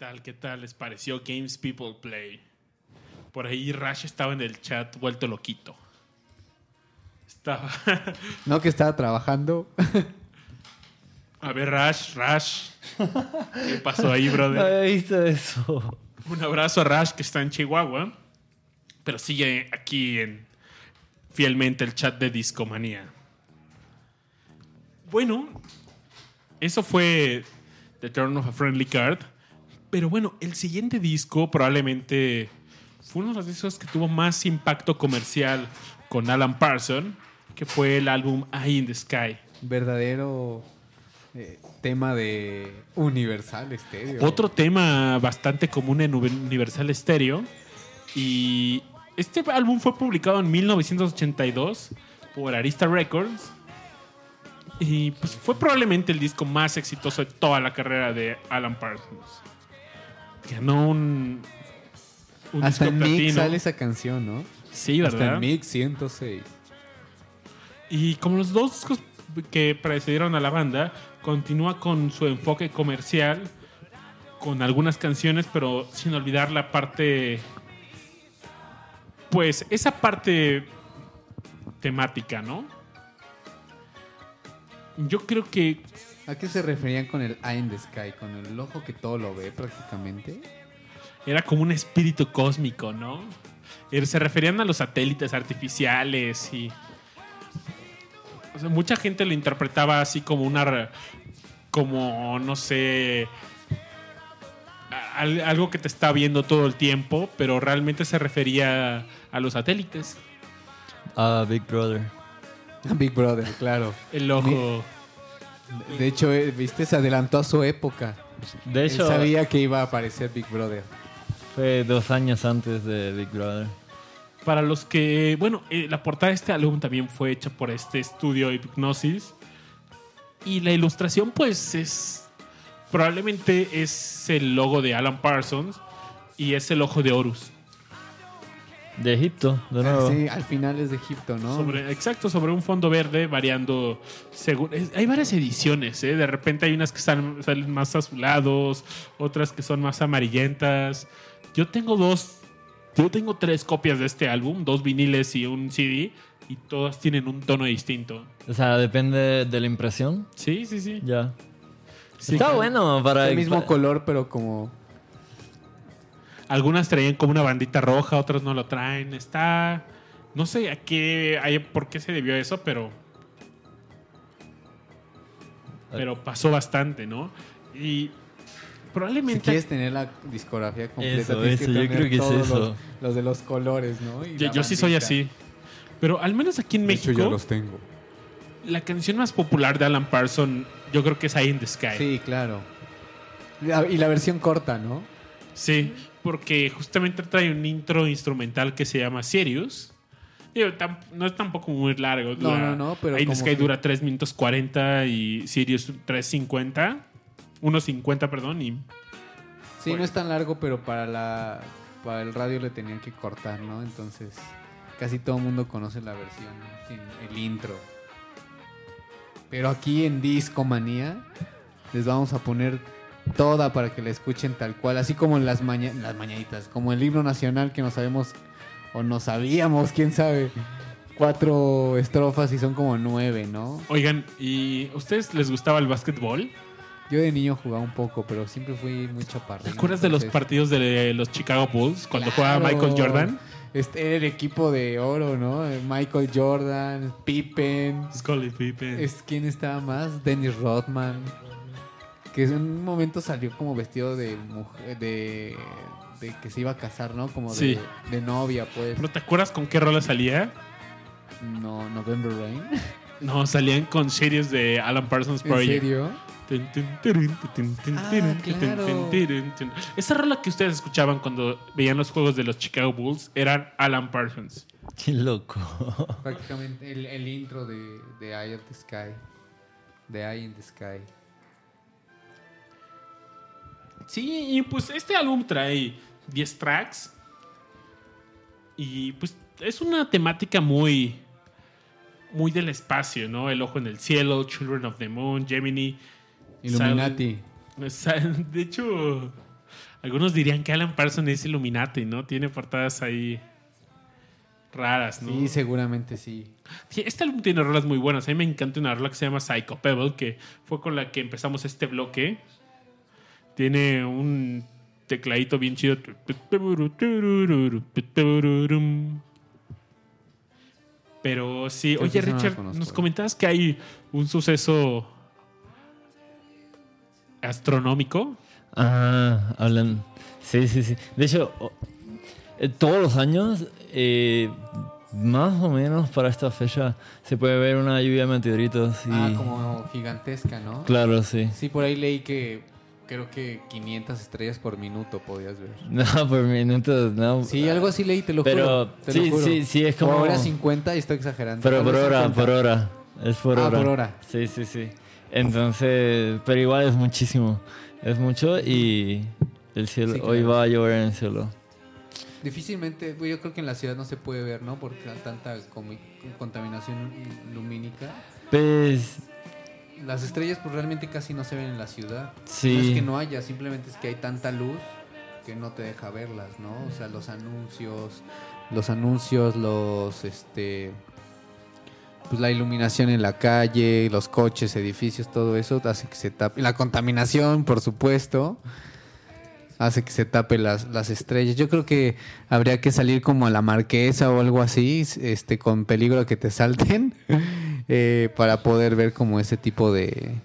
Tal? ¿Qué tal les pareció Games People Play? Por ahí Rash estaba en el chat vuelto loquito. Estaba. [LAUGHS] No que estaba trabajando. A ver, Rash, Rash. ¿Qué pasó ahí, No brother? había visto eso. Un abrazo a Rash que está en Chihuahua. Pero sigue aquí en fielmente el chat de Discomanía. Bueno, eso fue The Turn of a Friendly Card. Pero bueno, el siguiente disco probablemente fue uno de los discos que tuvo más impacto comercial con Alan Parson, que fue el álbum Eye in the Sky. Verdadero eh, tema de Universal Stereo. Otro tema bastante común en Universal Stereo. Y este álbum fue publicado en 1982 por Arista Records. Y pues fue probablemente el disco más exitoso de toda la carrera de Alan Parsons. Ganó un, un Hasta disco en Mix sale esa canción, ¿no? Sí, Hasta ¿verdad? en Mix 106. Y como los dos discos que precedieron a la banda, continúa con su enfoque comercial, con algunas canciones, pero sin olvidar la parte. Pues esa parte temática, ¿no? Yo creo que ¿A qué se referían con el Eye in the Sky? ¿Con el ojo que todo lo ve prácticamente? era como un espíritu cósmico, ¿no? Se referían a los satélites artificiales y. O sea, mucha gente lo interpretaba así como una. Como, no sé. a- al- Algo que te está viendo todo el tiempo, pero realmente se refería a los satélites. Ah, Big Brother. [LAUGHS] Big Brother, claro. El ojo. De hecho, eh, viste, se adelantó a su época. De Él hecho, sabía que iba a aparecer Big Brother. fue dos años antes de Big Brother. Para los que, bueno, eh, la portada de este álbum también fue hecha por este estudio Hypnosis. Y la ilustración, pues, es. Probablemente es el logo de Alan Parsons y es el ojo de Horus. De Egipto, de Ah, nuevo. sí, al final es de Egipto, ¿no? Sobre, exacto, sobre un fondo verde, variando. según- es- hay varias ediciones, ¿eh? De repente hay unas que salen, salen más azulados, otras que son más amarillentas. Yo tengo dos. Yo tengo tres copias de este álbum, dos viniles y un CD, y todas tienen un tono distinto. O sea, depende de la impresión. Sí, sí, sí. Ya. Sí, Está claro. bueno para... el mismo para- color, pero como... Algunas traían como una bandita roja, otras no lo traen. Está. No sé a qué. por qué se debió eso, pero. Pero pasó bastante, ¿no? Y. Si Probablemente. quieres tener la discografía completa, Eso, tienes eso, que yo tener creo que es todos eso. Los, los de los colores, ¿no? Y yo sí soy así. Pero al menos aquí en De hecho, México. yo los tengo. La canción más popular de Alan Parson, yo creo que es Eye in the Sky. Sí, claro. La- Y la versión corta, ¿no? Sí, porque justamente trae un intro instrumental que se llama Sirius. Digo, no es tampoco muy largo. No, dura- no, no, pero como Sky que- dura 3 minutos 40 y Sirius 3.50. 1.50, perdón. Y Sí, Bueno. no es tan largo, pero para la para el radio le tenían que cortar, ¿no? Entonces, casi todo el mundo conoce la versión sin el intro. Pero aquí en Discomanía les vamos a poner toda para que la escuchen tal cual, así como en las, maña- las mañanitas, como el himno nacional que no sabemos o no sabíamos, quién sabe, cuatro estrofas y son como nueve, ¿no? oigan, ¿y a ustedes les gustaba el básquetbol? Yo de niño jugaba un poco, pero siempre fui muy chaparrito. ¿Te acuerdas de los partidos de los Chicago Bulls cuando jugaba. Michael Jordan? Este era el equipo de oro, ¿no? Michael Jordan, Pippen. Scully Pippen. Es, ¿Quién estaba más? Dennis Rodman. Que en un momento salió como vestido de mujer, de, de que se iba a casar, ¿no? Como de, Sí. de novia, pues. ¿Pero te acuerdas con qué rola salía? No, November Rain. No, salían con series de Alan Parsons ¿En Project. serio? Ah, claro. turun, tun. Esa rola que ustedes escuchaban cuando veían los juegos de los Chicago Bulls eran Alan Parsons. Qué loco. Prácticamente el, el intro de, de Eye of the Sky. De Eye in the Sky. Sí, y pues este álbum trae 10 tracks. Y pues es una temática muy. Muy del espacio, ¿no? El ojo en el cielo, Children of the Moon, Gemini. Illuminati. Sal- De hecho, Algunos dirían que Alan Parsons es Illuminati, ¿no? Tiene portadas ahí raras, ¿no? Sí, seguramente sí. Sí, este álbum tiene rolas muy buenas. A mí me encanta una rola que se llama Psycho Pebble, que fue con la que empezamos este bloque. Tiene un tecladito bien chido. Pero sí, oye Richard, nos comentabas que hay un suceso astronómico. Ah, hablan. Sí, sí, sí. De hecho, eh, todos los años, eh, más o menos para esta fecha, se puede ver una lluvia de meteoritos. Y... Ah, como gigantesca, ¿no? Claro, sí. Sí, por ahí leí que creo que 500 estrellas por minuto podías ver. [LAUGHS] No, por minutos, no. Sí, algo así leí, te lo Pero, juro. te sí, juro. sí, sí, es como- O era 50 y estoy exagerando. Pero por hora, 50. por hora. Es por Ah, hora. por hora. Sí, sí, sí. Entonces, pero igual es muchísimo. Es mucho y el cielo, Sí, hoy va a llover en el cielo. Difícilmente, yo creo que en la ciudad no se puede ver, ¿no? Porque hay tanta contaminación lumínica. Pues, Las estrellas pues realmente casi no se ven en la ciudad. Sí. No es que no haya, simplemente es que hay tanta luz que no te deja verlas, ¿no? O sea, los anuncios, los anuncios, los este pues la iluminación en la calle, los coches, edificios, todo eso hace que se tape. La contaminación, por supuesto, hace que se tape las, las estrellas. Yo creo que habría que salir como a la marquesa o algo así, este, con peligro de que te salten, [LAUGHS] eh, para poder ver como ese tipo de,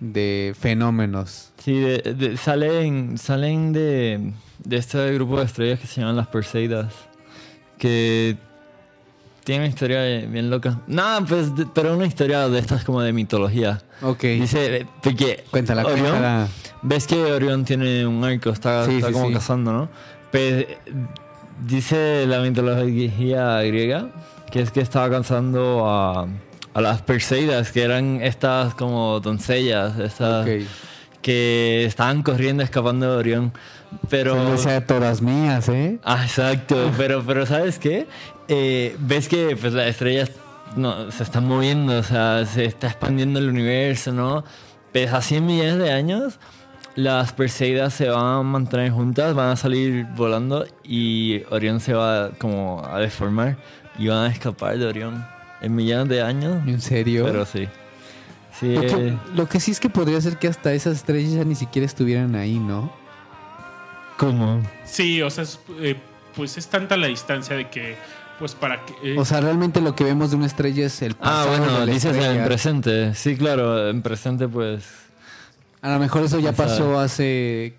de fenómenos. sí, de- de- salen, salen de, de este grupo de estrellas que se llaman las Perseidas. Que tienen una historia bien loca. Nada, pues, de- pero una historia de estas como de mitología. Ok. Dice, eh, porque Cuéntala, Orión, cuéntala. Ves que Orión tiene un arco, está, Sí, está sí, como sí. cazando, ¿no? Pues dice la mitología griega que es que estaba cazando a, a las Perseidas, que eran estas como doncellas, estas Ok. que estaban corriendo, escapando de Orión. Pero... Sea todas mías, ¿eh? Ah, exacto, [LAUGHS] pero, pero ¿sabes qué? Eh, ves que pues, las estrellas no, se están moviendo, o sea, se está expandiendo el universo, ¿no? Pues a 100 millones de años, las Perseidas se van a mantener juntas, van a salir volando y Orión se va como a deformar y van a escapar de Orión en millones de años. ¿En serio? Pero sí. Sí, Lo que, eh, lo que sí es que podría ser que hasta esas estrellas ya ni siquiera estuvieran ahí, ¿no? ¿cómo? Sí, o sea, es, eh, pues es tanta la distancia de que, pues para que... eh, O sea, realmente lo que vemos de una estrella es el Ah, bueno, de la dices en presente. Sí, claro, en presente pues... A lo mejor eso ya O sea- pasó hace...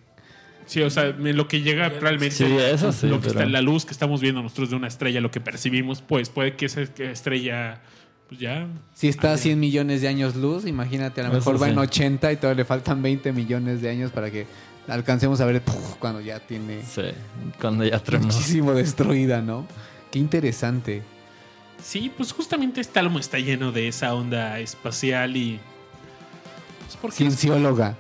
Sí, o sea, lo que llega realmente, Sí, eso sí, lo que pero- está, la luz que estamos viendo nosotros de una estrella, lo que percibimos, pues puede que esa estrella, pues ya, Si está a 100 millones de años luz, imagínate, a lo Eso mejor va sí. en 80 y todavía le faltan 20 millones de años para que alcancemos a ver cuando ya tiene Sí, cuando ya tronó. muchísimo destruida, ¿no? Qué interesante. sí, pues justamente este álbum está lleno de esa onda espacial y, ¿por qué, Ciencióloga.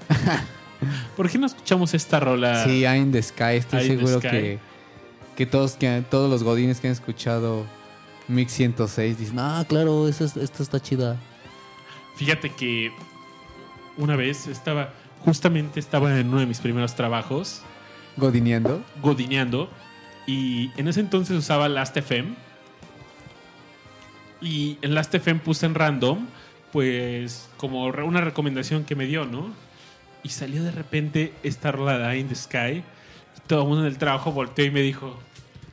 [LAUGHS] por qué no escuchamos esta rola? Sí, Eye in the Sky. Estoy seguro Sky. que, que todos que todos los godines que han escuchado Mix 106 dicen, ah, claro, esa es- esta está chida. Fíjate que una vez estaba, justamente estaba en uno de mis primeros trabajos, Godineando. godineando y en ese entonces usaba Last.fm y en Last.fm puse en random pues como una recomendación que me dio, ¿no? Y salió de repente esta rola de Eye in the Sky y todo el mundo en el trabajo volteó y me dijo,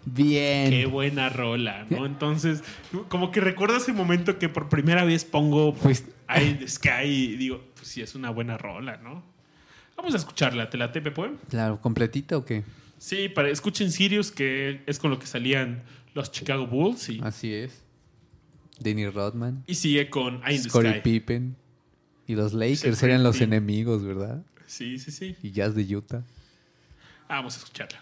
Bien. qué buena rola, ¿no? Entonces, como que recuerdo ese momento que por primera vez pongo Pues- Eye in the Sky y digo, pues sí, es una buena rola, ¿no? Vamos a escucharla, ¿te la tepe, pues? Claro, completita o qué? Sí, para, escuchen Sirius, que es con lo que salían los Chicago Bulls y, Así es. Dennis Rodman, y sigue con Scottie. Pippen y los Lakers eran los enemigos, ¿verdad? Sí, sí, sí. Y Jazz de Utah. Ah, vamos a escucharla.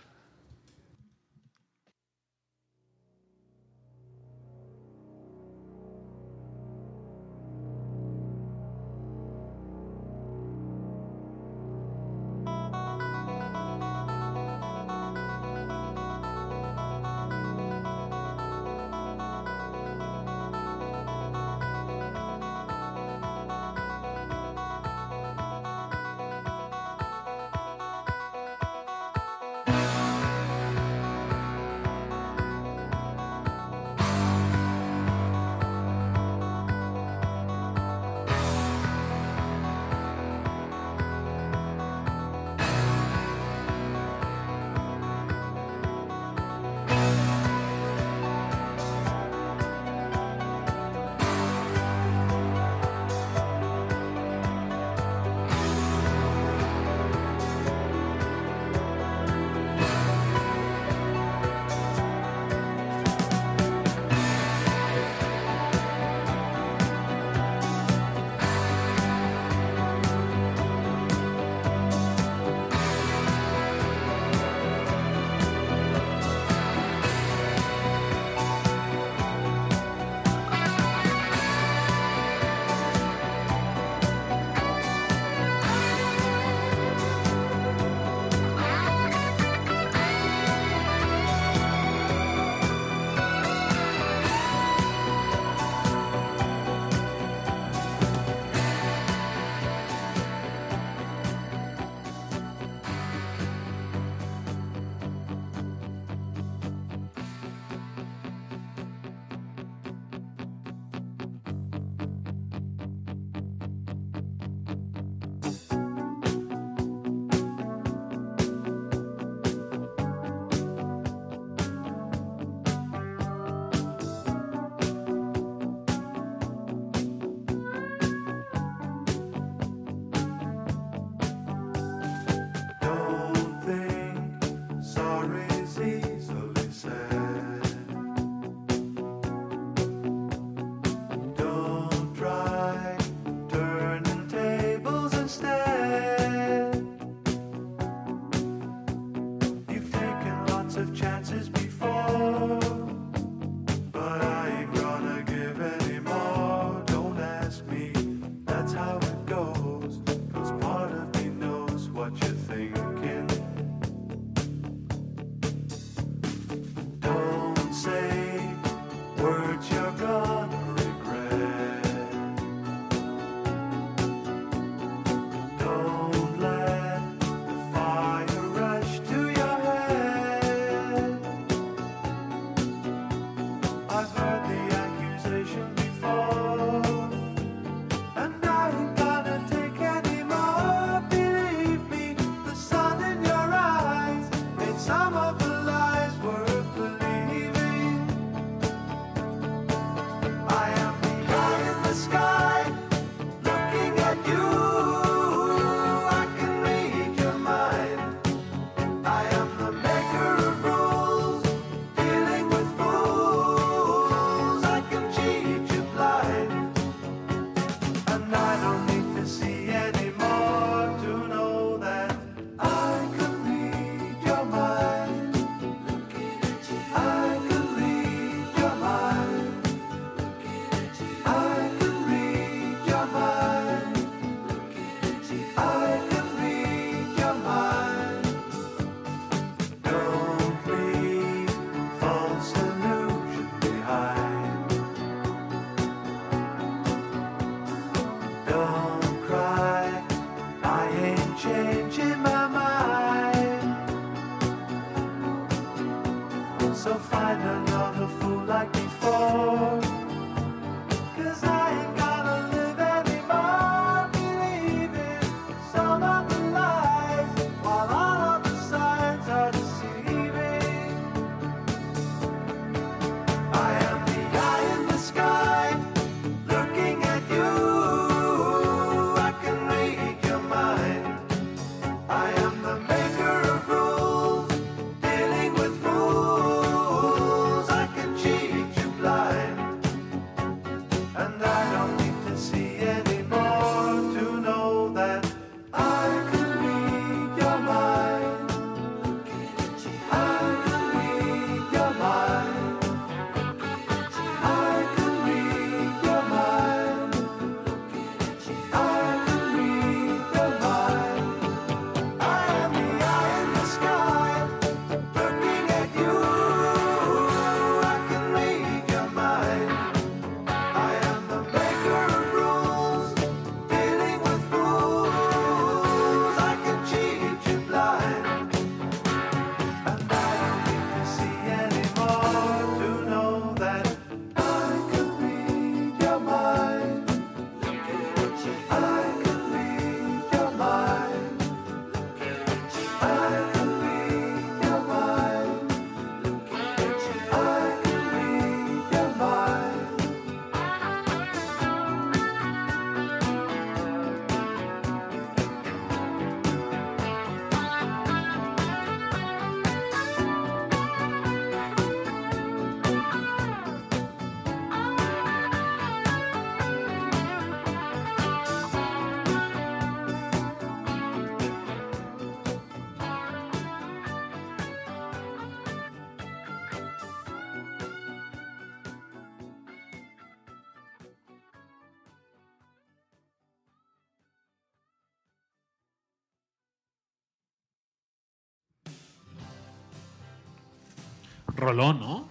Rolón, ¿no?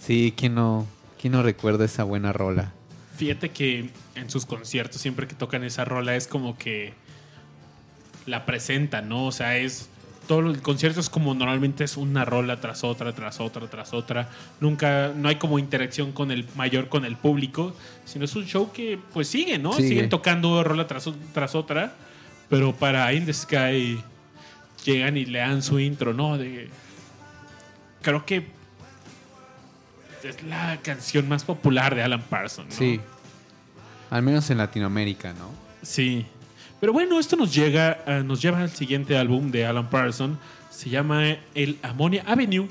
Sí, ¿quién no, quién no recuerda esa buena rola? Fíjate que en sus conciertos, siempre que tocan esa rola, es como que la presentan, ¿no? O sea, es. Todo el concierto es como normalmente es una rola tras otra, tras otra, tras otra. Nunca, no hay como interacción con el mayor, con el público, sino es un show que pues sigue, ¿no? Sigue. Siguen tocando rola tras, tras otra, pero para In the Sky llegan y le dan su intro, ¿no? De, creo que es la canción más popular de Alan Parsons, ¿no? Sí. Al menos en Latinoamérica, ¿no? Sí. Pero bueno, esto nos llega, eh, nos lleva al siguiente álbum de Alan Parsons. Se llama El Ammonia Avenue.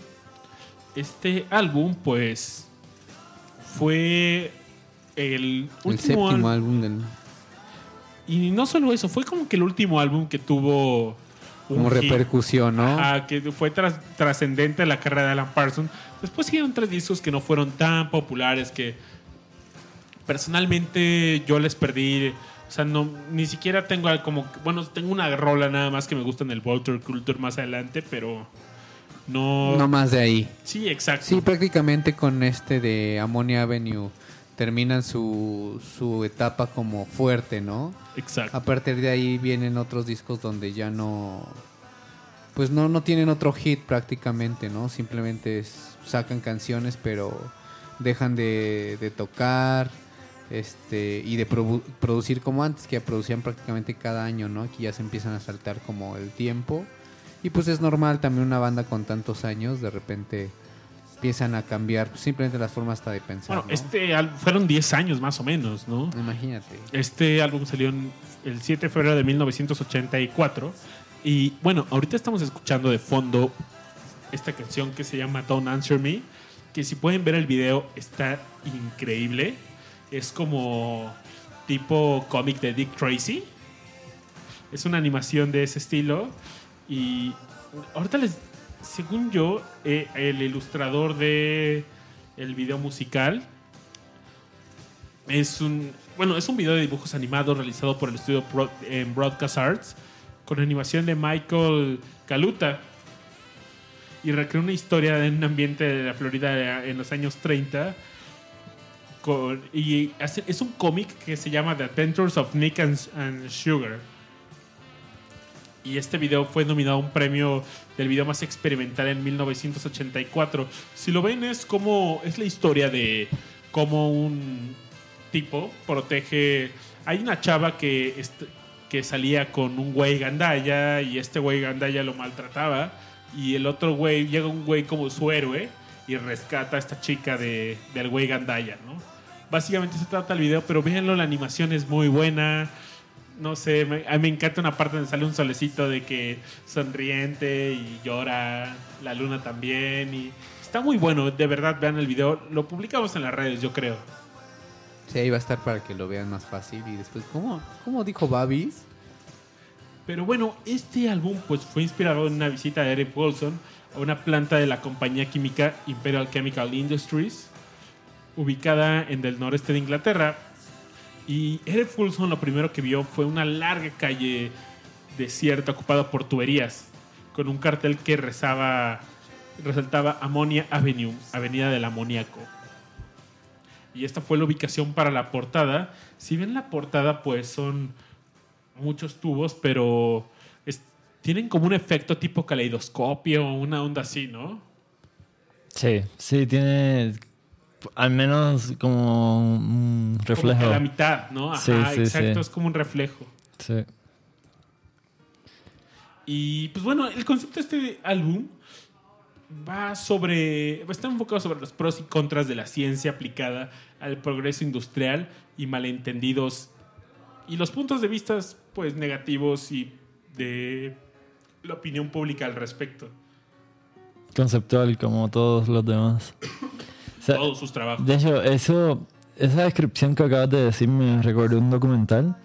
Este álbum, pues, fue el El último séptimo álbum. álbum del... Y no solo eso, fue como que el último álbum que tuvo Como repercusión, ¿no? Ajá, que fue tras- trascendente la carrera de Alan Parsons. Después siguieron tres discos que no fueron tan populares que personalmente yo les perdí. O sea, no, ni siquiera tengo como. Bueno, tengo una rola nada más que me gusta en el Vulture Culture más adelante, pero no. No más de ahí. Sí, exacto. Sí, prácticamente con este de Ammonia Avenue terminan su, su etapa como fuerte, ¿no? exacto. A partir de ahí vienen otros discos donde ya no... Pues no, no tienen otro hit prácticamente, ¿no? Simplemente es- sacan canciones pero dejan de, de tocar este y de produ- producir como antes, que producían prácticamente cada año, ¿no? Aquí ya se empiezan a saltar como el tiempo. Y pues es normal también una banda con tantos años, de repente empiezan a cambiar simplemente las formas hasta de pensar. Bueno, ¿no? este fueron 10 años más o menos, ¿no? Imagínate. Este álbum salió en- el 7 de febrero de 1984. Y bueno, ahorita estamos escuchando de fondo esta canción que se llama Don't Answer Me. Que si pueden ver el video, está increíble. Es como tipo cómic de Dick Tracy. Es una animación de ese estilo. Y ahorita les. Según yo, eh, el ilustrador de el video musical es un bueno es un video de dibujos animados realizado por el estudio en Broadcast Arts con animación de Michael Kaluta y recrea una historia en un ambiente de la Florida en los años 30 con- y es un cómic que se llama The Adventures of Nick and Sugar. Y este video fue nominado a un premio del video más experimental en 1984. Si lo ven es como es la historia de cómo un tipo protege. Hay una chava que que salía con un güey gandaya y este güey gandaya lo maltrataba y el otro güey llega un güey como su héroe y rescata a esta chica de, del güey gandaya, ¿no? Básicamente se trata el video, pero véanlo, la animación es muy buena no sé, me, a mí me encanta una parte donde sale un solecito de que sonriente y llora, la luna también, y está muy bueno, de verdad, vean el video, lo publicamos en las redes, yo creo. Sí, ahí va a estar para que lo vean más fácil. Y después, ¿cómo, cómo dijo Babis? Pero bueno, este álbum pues fue inspirado en una visita de Eric Wilson a una planta de la compañía química Imperial Chemical Industries, ubicada en el noreste de Inglaterra. Y Eric Wilson lo primero que vio fue una larga calle desierta ocupada por tuberías, con un cartel que rezaba, resaltaba Ammonia Avenue, Avenida del Amoníaco. Y esta fue la ubicación para la portada. Si ven la portada, pues son muchos tubos, pero tienen como un efecto tipo caleidoscopio, una onda así, ¿no? Sí, sí, tiene al menos como un Como reflejo. que la mitad, ¿no? Ajá, Sí, sí, exacto, sí. es como un reflejo. Sí. Y pues bueno, el concepto de este álbum va sobre. está enfocado sobre los pros y contras de la ciencia aplicada al progreso industrial y malentendidos. Y los puntos de vista, pues, negativos y de la opinión pública al respecto. Conceptual como todos los demás. Sea, Todos sus trabajos. De hecho, eso, esa descripción que acabas de decir me recordó un documental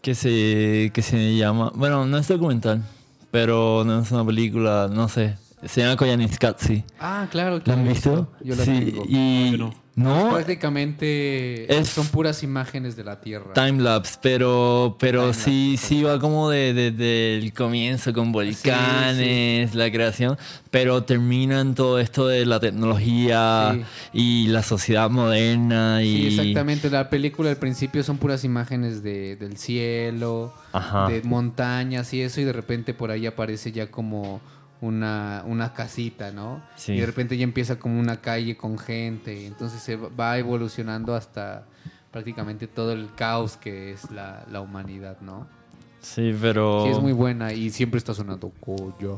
que se, que se llama, bueno, no es documental, pero no es una película, no sé, se llama Koyaanisqatsi. Ah, claro. que ¿La han visto? Yo la sí, tengo. y No, yo no. No, Prácticamente Es- son puras imágenes de la Tierra. timelapse, pero, pero sí, sí va como de- de- desde el comienzo con volcanes, la creación, pero termina en todo esto de la tecnología Sí. y la sociedad moderna y Sí, exactamente. La película al principio son puras imágenes de, del cielo, Ajá. de montañas y eso, y de repente por ahí aparece ya como una, una casita, ¿no? Sí. Y de repente ya empieza como una calle con gente, entonces se va evolucionando hasta prácticamente todo el caos que es la, la humanidad, ¿no? Sí, pero... Sí, es muy buena y siempre está sonando Koya.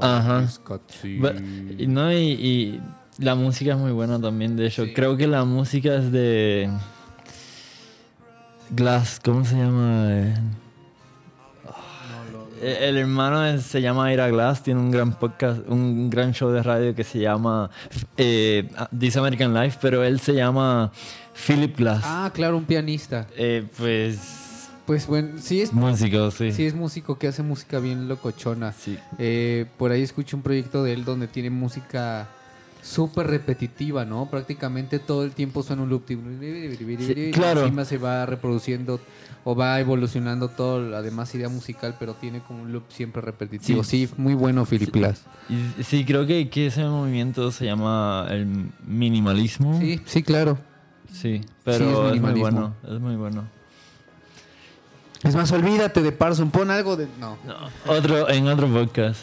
Ajá. Nisqatsi". Ba- y no, y, y la música es muy buena también, de hecho. Sí. Creo que la música es de Glass, ¿cómo se llama? Eh, El hermano se llama Ira Glass, tiene un gran podcast, un gran show de radio que se llama eh, This American Life, pero él se llama Philip Glass. Ah, claro, un pianista. Eh, pues Pues bueno, sí es, Músico, sí. sí es músico que hace música bien locochona. Sí. Eh, por ahí escuché un proyecto de él donde tiene música súper repetitiva, ¿no? Prácticamente todo el tiempo suena un loop. Sí, claro. Encima se va reproduciendo o va evolucionando todo, la demás idea musical, pero tiene como un loop siempre repetitivo. Sí, muy bueno Philip Glass. Y sí, creo que, que ese movimiento se llama el minimalismo. Sí, sí, claro. Sí, Sí, pero es es, muy bueno, es muy bueno. Es más, olvídate de Parson, pon algo de... No. Otro, en otro podcast.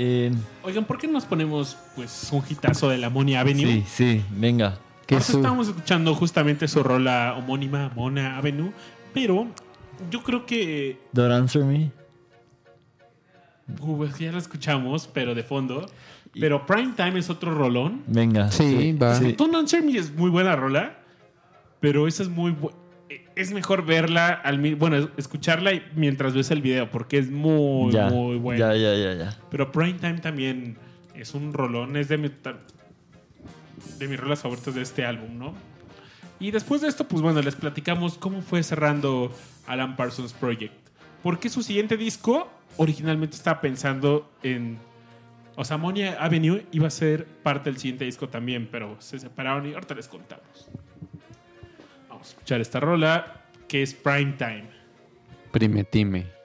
Eh, Oigan, ¿por qué no nos ponemos pues un hitazo de la Monia Avenue? sí, sí, venga. Que Nosotros su- estábamos escuchando justamente su rola homónima, Mona Avenue, pero yo creo que Don't answer me. uh, ya la escuchamos, pero de fondo. Pero Prime Time es otro rolón. Venga. Sí, va. Sí. Don't Answer Me es muy buena rola, pero esa es muy bu- es mejor verla al bueno, escucharla mientras ves el video porque es muy ya, muy buena. ya, ya, ya, ya. Pero Prime Time también es un rolón, es de mi, de mis rolas favoritas de este álbum, ¿no? Y después de esto, pues bueno, les platicamos cómo fue cerrando Alan Parsons Project. Porque su siguiente disco originalmente estaba pensando en... O sea, Monia Avenue iba a ser parte del siguiente disco también, pero se separaron y ahorita les contamos. Vamos a escuchar esta rola que es Prime Time. Primetime.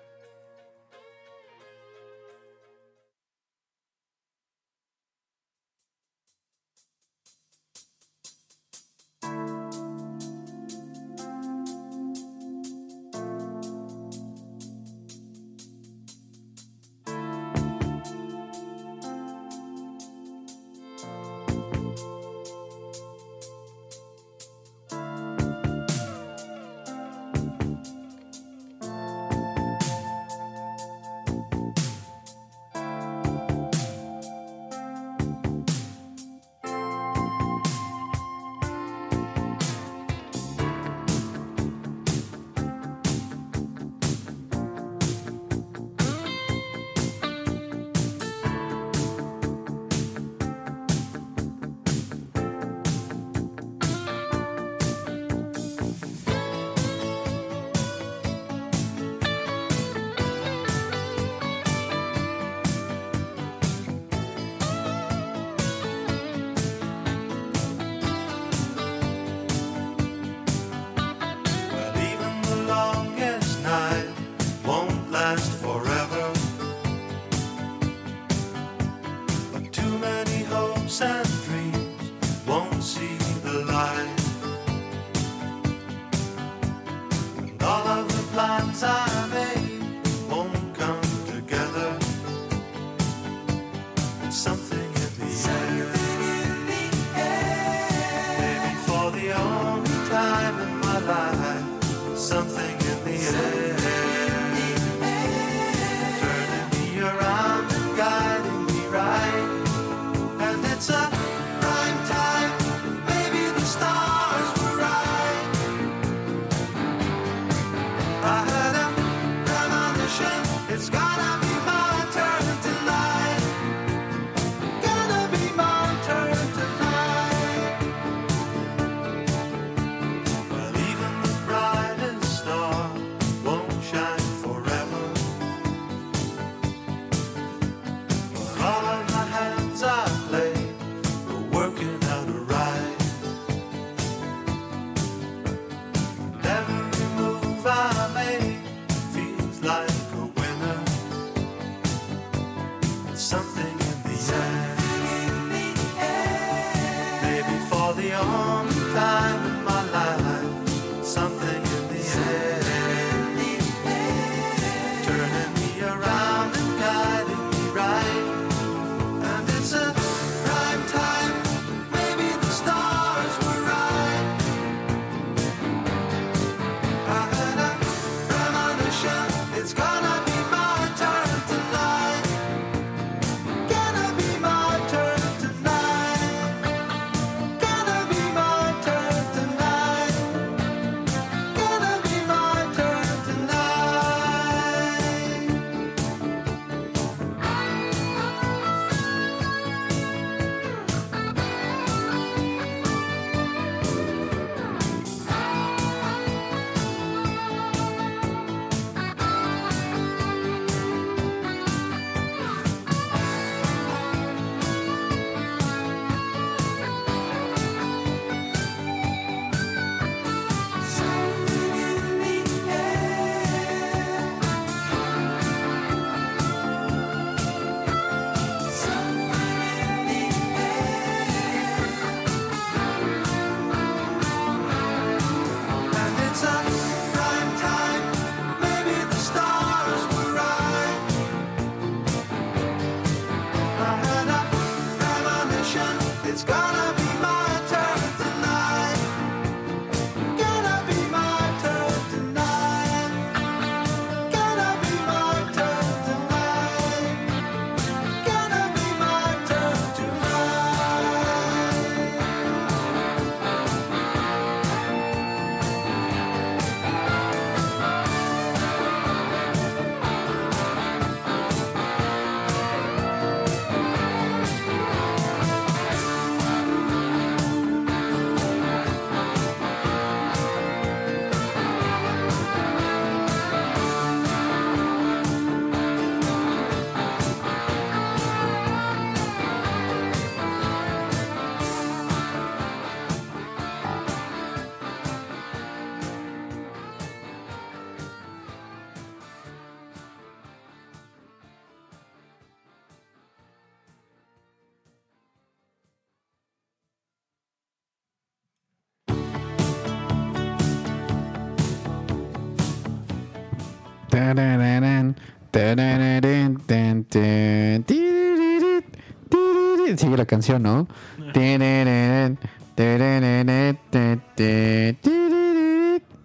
Sigue la canción, ¿no?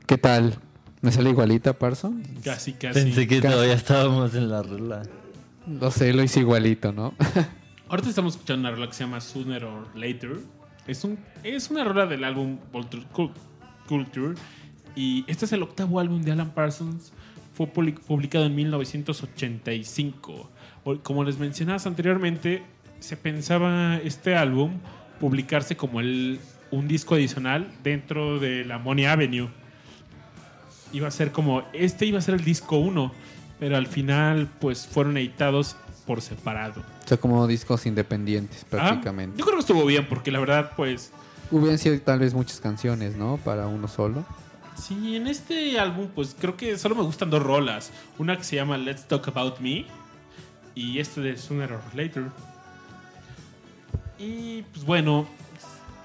¿Qué tal? ¿Me sale igualita, Parson? Casi, casi. Pensé que todavía estábamos en la rola. No sé, lo hice igualito, ¿no? [LAUGHS] Ahorita estamos escuchando una rola que se llama Sooner or Later. Es, un, es una rola del álbum Culture. Y este es el octavo álbum de Alan Parsons. Fue public- publicado en 1985. O- Como les mencionabas anteriormente, se pensaba este álbum publicarse como el, un disco adicional dentro de la Money Avenue. Iba a ser como, este iba a ser el disco 1, pero al final pues fueron editados por separado. O sea, como discos independientes, Ah, prácticamente. yo creo que estuvo bien, porque la verdad, pues, Hubieran sido tal vez muchas canciones, ¿no? Para uno solo. Sí, en este álbum, pues creo que solo me gustan dos rolas. Una que se llama Let's Talk About Me y este de Sooner or Later. Y pues bueno,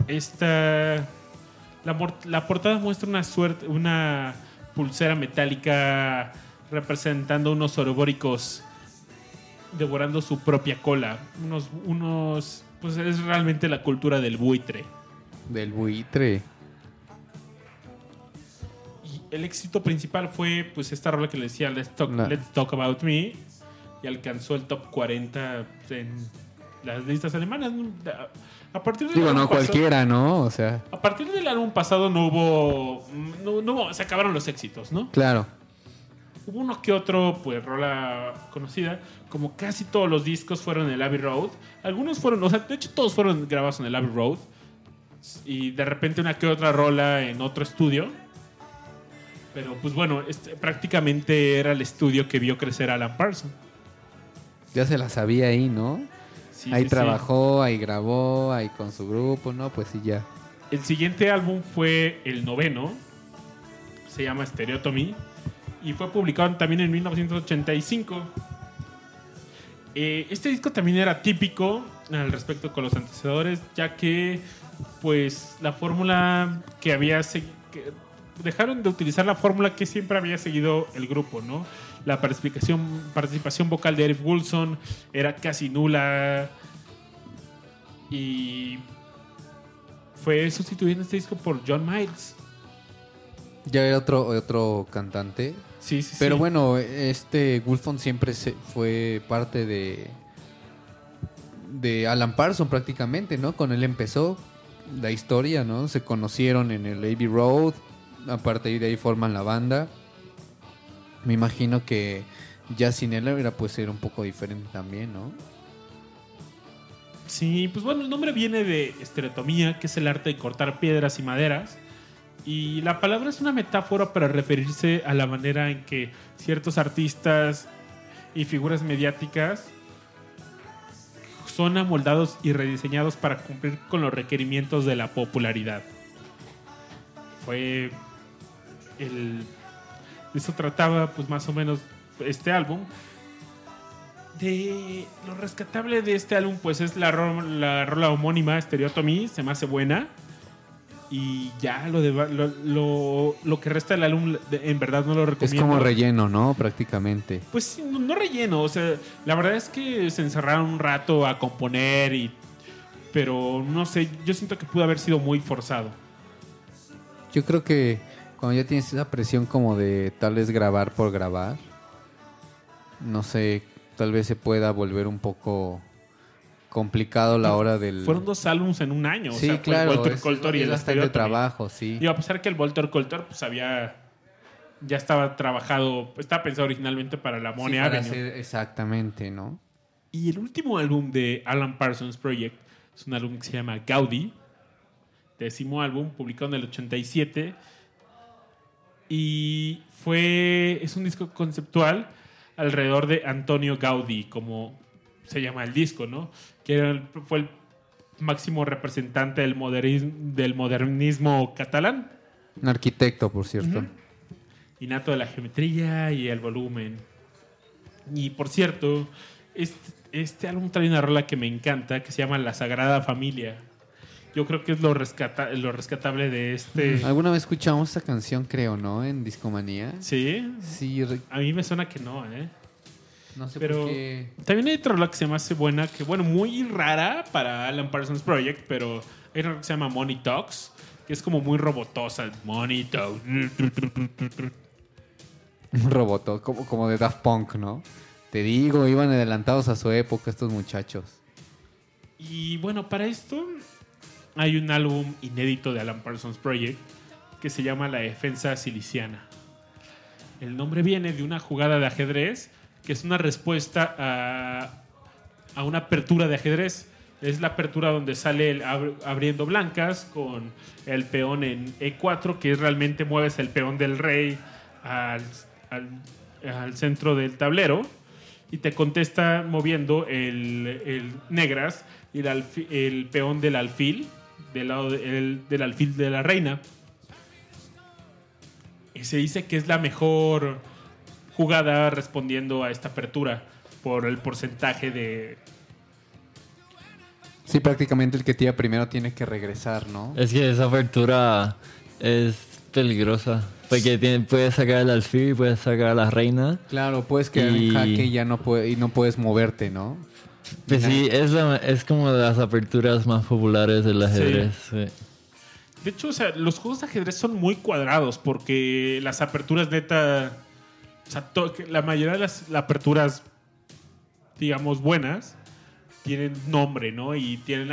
esta. La, la portada muestra una suerte, una pulsera metálica representando unos orobóricos devorando su propia cola. Unos, unos, pues es realmente la cultura del buitre. Del buitre. El éxito principal fue pues esta rola que le decía Let's Talk, Let's Talk About Me y alcanzó el top 40 en las listas alemanas. A partir del Digo, no pasado- cualquiera, ¿no? O sea, A partir del álbum pasado no hubo, no, no hubo- se acabaron los éxitos, ¿no? claro. Hubo uno que otro, pues, rola conocida. Como casi todos los discos fueron en el Abbey Road. Algunos fueron, o sea, de hecho todos fueron grabados en el Abbey Road. Y de repente una que otra rola en otro estudio. Pero pues bueno, este, prácticamente era el estudio que vio crecer a Alan Parsons. Ya se la sabía ahí, ¿no? Sí, ahí sí, sí. trabajó, ahí grabó, ahí con su grupo, ¿no? Pues sí, ya. El siguiente álbum fue el noveno. Se llama Stereotomy. Y fue publicado también en 1985. Eh, este disco también era típico al respecto con los antecesores, ya que pues la fórmula que había que dejaron de utilizar la fórmula que siempre había seguido el grupo, ¿no? La participación, participación vocal de Eric Wilson era casi nula y fue sustituido en este disco por John Miles. Ya era otro, otro cantante. Sí, sí, Pero sí. bueno, este Wolfon siempre se fue parte de de Alan Parsons prácticamente, ¿no? Con él empezó la historia, ¿no? Se conocieron en el Abbey Road, a partir de ahí forman la banda. Me imagino que ya sin él era pues era un poco diferente también, ¿no? Sí, pues bueno, el nombre viene de estereotomía, que es el arte de cortar piedras y maderas. Y la palabra es una metáfora para referirse a la manera en que ciertos artistas y figuras mediáticas son amoldados y rediseñados para cumplir con los requerimientos de la popularidad. Fue el... Eso trataba pues más o menos este álbum. De lo rescatable de este álbum, pues es la, ro- la rola homónima, Stereotomy, se me hace buena. Y ya lo, de, lo, lo, lo que resta del álbum, en verdad no lo Es recomiendo. como relleno, ¿no? Prácticamente. Pues no, no relleno, o sea, la verdad es que se encerraron un rato a componer y... Pero no sé, yo siento que pudo haber sido muy forzado. Yo creo que cuando ya tienes esa presión como de tal vez grabar por grabar, no sé, tal vez se pueda volver un poco complicado la hora del... Fueron dos álbumes en un año. o sí, sea, fue claro, el Volter es, Coltor y es el bastante trabajo, sí. Y a pesar que el Volter Coltor pues había... Ya estaba trabajado, estaba pensado originalmente para la Sí, Money para Avenue. hacer exactamente, ¿no? Y el último álbum de Alan Parsons Project es un álbum que se llama Gaudi, décimo álbum, publicado en el 87. Y fue. Es un disco conceptual alrededor de Antonio Gaudí, como se llama el disco, ¿no? Que era el- fue el máximo representante del, modernismo, del modernismo catalán. Un arquitecto, por cierto. Ujú. Innato de la geometría y el volumen. Y por cierto, este, este álbum trae una rola que me encanta, que se llama La Sagrada Familia. Yo creo que es lo, rescata lo rescatable de este. Alguna vez escuchamos esta canción, creo, ¿no? En Discomanía. Sí, Sí, re- a mí me suena que no, ¿eh? no sé Pero por qué. también hay otra rola que se me hace buena, que bueno, muy rara para Alan Parsons Project, pero hay una que se llama Money Talks, que es como muy robotosa. Money Talks. Un robot, como, como de Daft Punk, ¿no? Te digo, iban adelantados a su época estos muchachos. Y bueno, para esto hay un álbum inédito de Alan Parsons Project que se llama La Defensa Siliciana. El nombre viene de una jugada de ajedrez que es una respuesta a, a una apertura de ajedrez. Es la apertura donde sale abriendo blancas con el peón en E4, que es realmente mueves el peón del rey al, al- al centro del tablero y te contesta moviendo el, el negras y el, el peón del alfil, del lado de- el- del alfil de la reina. Y se dice que es la mejor jugada respondiendo a esta apertura por el porcentaje de... Sí, prácticamente el que tira primero tiene que regresar, ¿no? Es que esa apertura es peligrosa. Porque tiene, puedes sacar el alfil, puedes sacar a la reina. Claro, puedes quedar Y- en jaque y ya no, puede, y no puedes moverte, ¿no? Pues sí, es, la- es como de las aperturas más populares del ajedrez. sí. De hecho, o sea, los juegos de ajedrez son muy cuadrados porque las aperturas neta... O sea, to- la mayoría de las aperturas, digamos, buenas, tienen nombre, ¿no? Y tienen...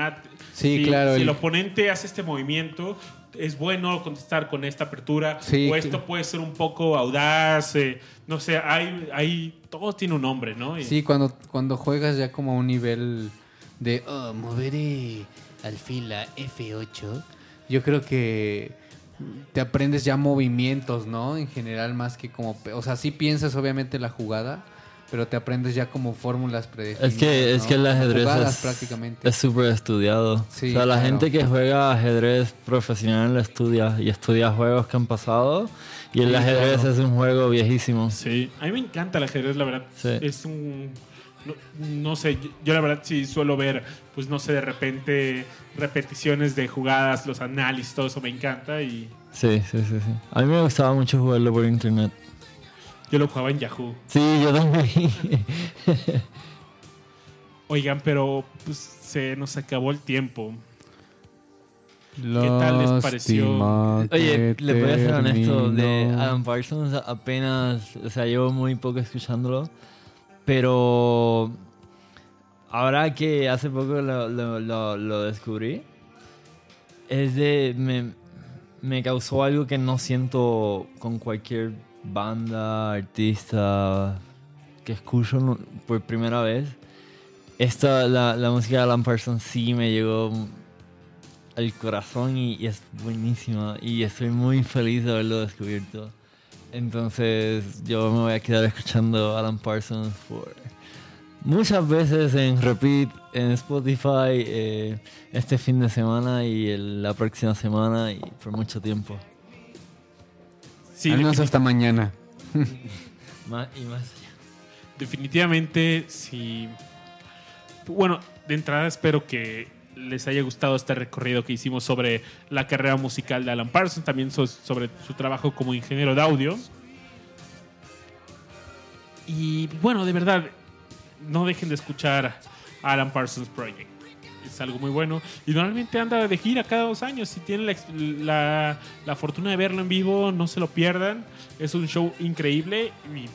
Sí, si- claro, Si el- el oponente hace este movimiento, es bueno contestar con esta apertura. Sí, o esto puede ser un poco audaz. eh, no sé, hay, hay... Todo tiene un nombre, ¿no? Y- Sí, cuando, cuando juegas ya como a un nivel de oh, moveré alfil a F8, yo creo que te aprendes ya movimientos, ¿no? En general, más que como. O sea, sí piensas obviamente la jugada, pero te aprendes ya como fórmulas predefinidas. Es que, es ¿no? que el ajedrez Jugadas es prácticamente. es súper estudiado. Sí, o sea, la claro. gente que juega ajedrez profesional estudia y estudia juegos que han pasado. Y el Sí, ajedrez claro. es un juego viejísimo. Sí, a mí me encanta el ajedrez, la verdad. Sí. Es un. No, no sé, yo, yo la verdad sí suelo ver, pues no sé, de repente repeticiones de jugadas, los análisis, todo eso me encanta y Sí, sí, sí, sí. A mí me gustaba mucho jugarlo por internet. yo lo jugaba en Yahoo. Sí, yo también. [LAUGHS] Oigan, pero pues se nos acabó el tiempo. Tal les pareció? Oye, le voy a ser honesto, de. Adam Parsons apenas, o sea, llevo muy poco escuchándolo, pero ahora que hace poco lo, lo- lo- lo descubrí, es de, me, me causó algo que no siento con cualquier banda, artista que escucho por primera vez. Esta, la, la música de Alan Parsons sí me llegó al corazón y, y es buenísima y estoy muy feliz de haberlo descubierto. Entonces yo me voy a quedar escuchando Alan Parsons por muchas veces en repeat en Spotify eh, este fin de semana y el- la próxima semana y por mucho tiempo. Sí, Al menos hasta mañana. [LAUGHS] Más y más allá. definitivamente, sí. Bueno, de entrada espero que les haya gustado este recorrido que hicimos sobre la carrera musical de Alan Parsons, también so- sobre su trabajo como ingeniero de audio. Y bueno, de verdad, no dejen de escuchar Alan Parsons Project. Es algo muy bueno. Y normalmente anda de gira cada dos años. Si tienen la- la fortuna de verlo en vivo, no se lo pierdan. Es un show increíble y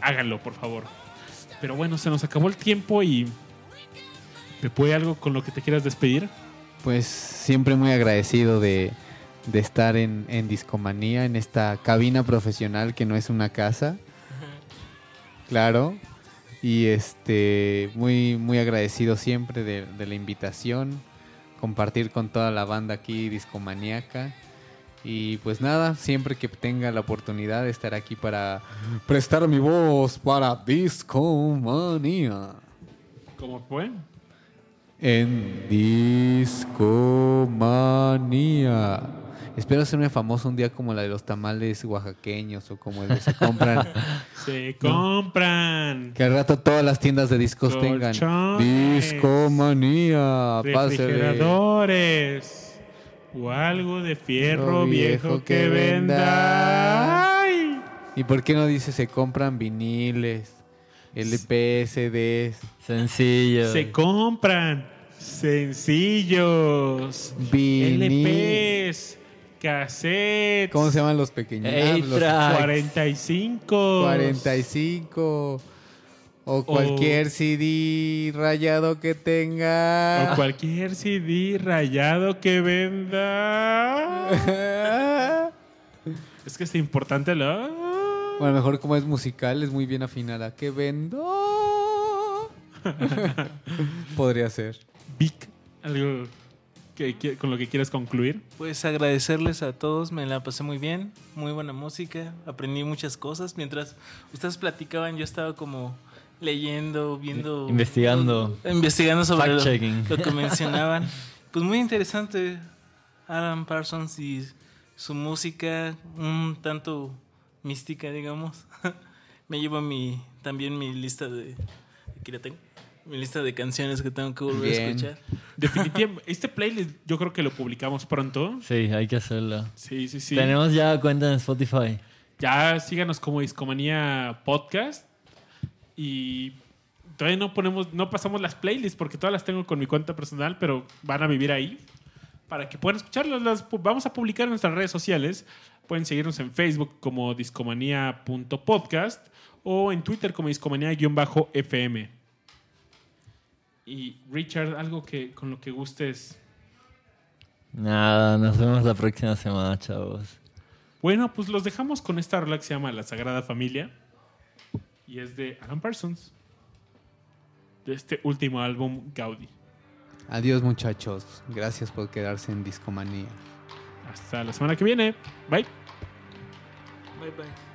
háganlo, por favor. Pero bueno, se nos acabó el tiempo y... ¿Pepe, algo con lo que te quieras despedir? Pues siempre muy agradecido de, de estar en, en Discomanía, en esta cabina profesional que no es una casa. Claro. Y este muy, muy agradecido siempre de, de la invitación. Compartir con toda la banda aquí discomaníaca. Y pues nada, siempre que tenga la oportunidad de estar aquí para prestar mi voz para Discomanía. ¿Cómo fue? En Discomanía. Espero hacerme famoso un día como la de los tamales oaxaqueños o como el de se compran. [LAUGHS] Se compran. que al rato todas las tiendas de discos tengan. Discomanía. Pásele. refrigeradores o algo de fierro viejo, que venda. Ay. ¿Y por qué no dice se compran viniles, LP, CDs, Sencillo. Se compran sencillos, vinil? LPs, cassettes, ¿Cómo se llaman los pequeños? Ah, los A-Track. 45, 45 o cualquier CD rayado que tenga. o cualquier CD rayado que venda. [LAUGHS] es que es importante lo. O a lo mejor como es musical, es muy bien afinada. ¿Qué vendo? [LAUGHS] Podría ser. Vic, algo que, que- con lo que quieras concluir. Pues agradecerles a todos, me la pasé muy bien, muy buena música, aprendí muchas cosas. Mientras ustedes platicaban, yo estaba como leyendo, viendo... Investigando. Investigando sobre lo, lo que [LAUGHS] mencionaban. Pues muy interesante Alan Parsons y su música, un tanto mística, digamos. [LAUGHS] Me llevo mi, también mi lista de... Aquí la tengo. Mi lista de canciones que tengo que volver a escuchar. [LAUGHS] Definitivamente, este playlist yo creo que lo publicamos pronto. Sí, hay que hacerlo. Sí, sí, sí. Tenemos ya cuenta en Spotify. Ya síganos como Discomanía Podcast. Y todavía no ponemos, no pasamos las playlists porque todas las tengo con mi cuenta personal, pero van a vivir ahí. Para que puedan escucharlas, las vamos a publicar en nuestras redes sociales. Pueden seguirnos en Facebook como discomanía.podcast o en Twitter como discomanía-fm. Y Richard, algo que con lo que gustes. Nada, nos vemos la próxima semana, chavos. Bueno, pues los dejamos con esta rola que se llama La Sagrada Familia. Y es de Alan Parsons. De este último álbum, Gaudi. Adiós muchachos. Gracias por quedarse en Discomanía. Hasta la semana que viene. Bye. Bye bye.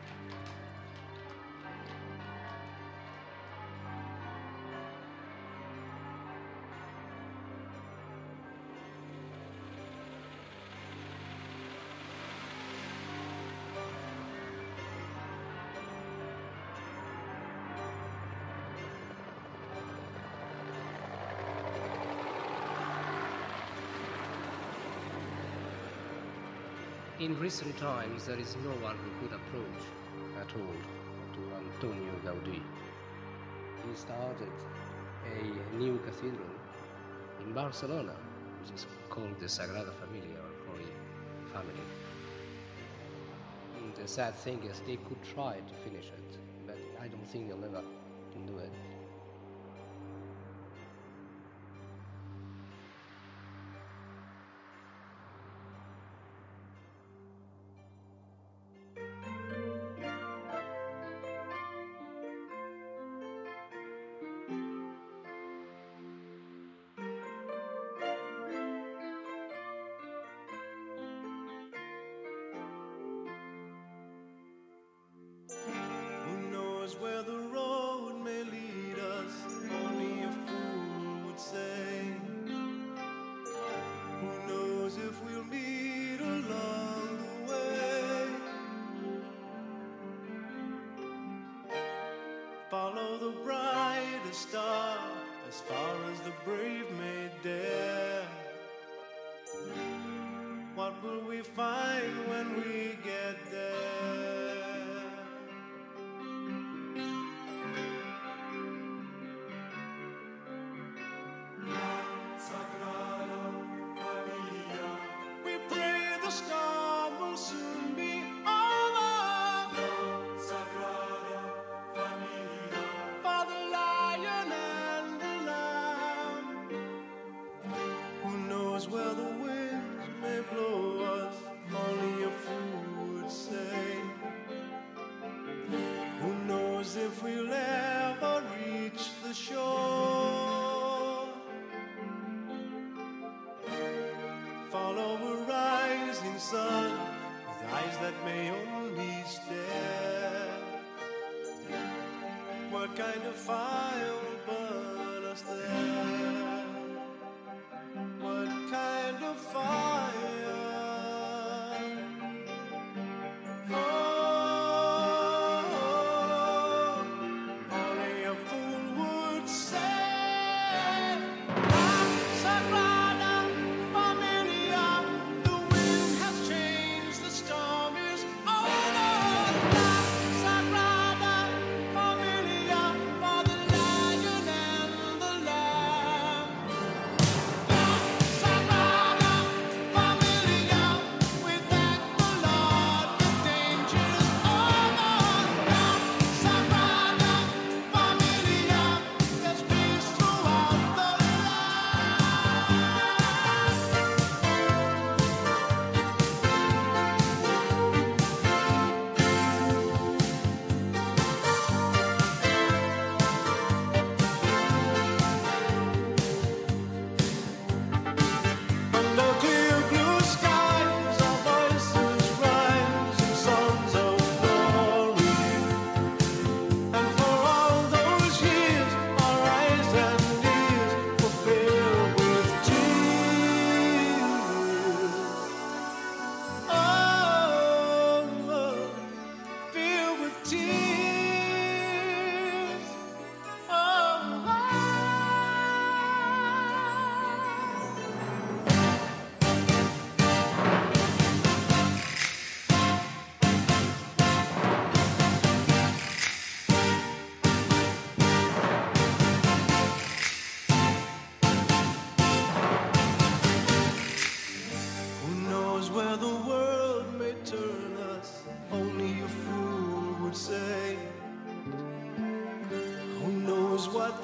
In recent times, there is no one who could approach at all to Antonio Gaudí. He started a new cathedral in Barcelona, which is called the Sagrada Familia or Holy Family. The sad thing is, they could try to finish it, but I don't think they'll ever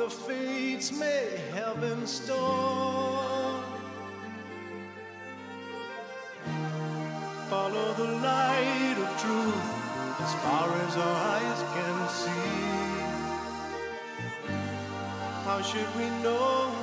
the fates may have in store. Follow the light of truth as far as our eyes can see. How should we know?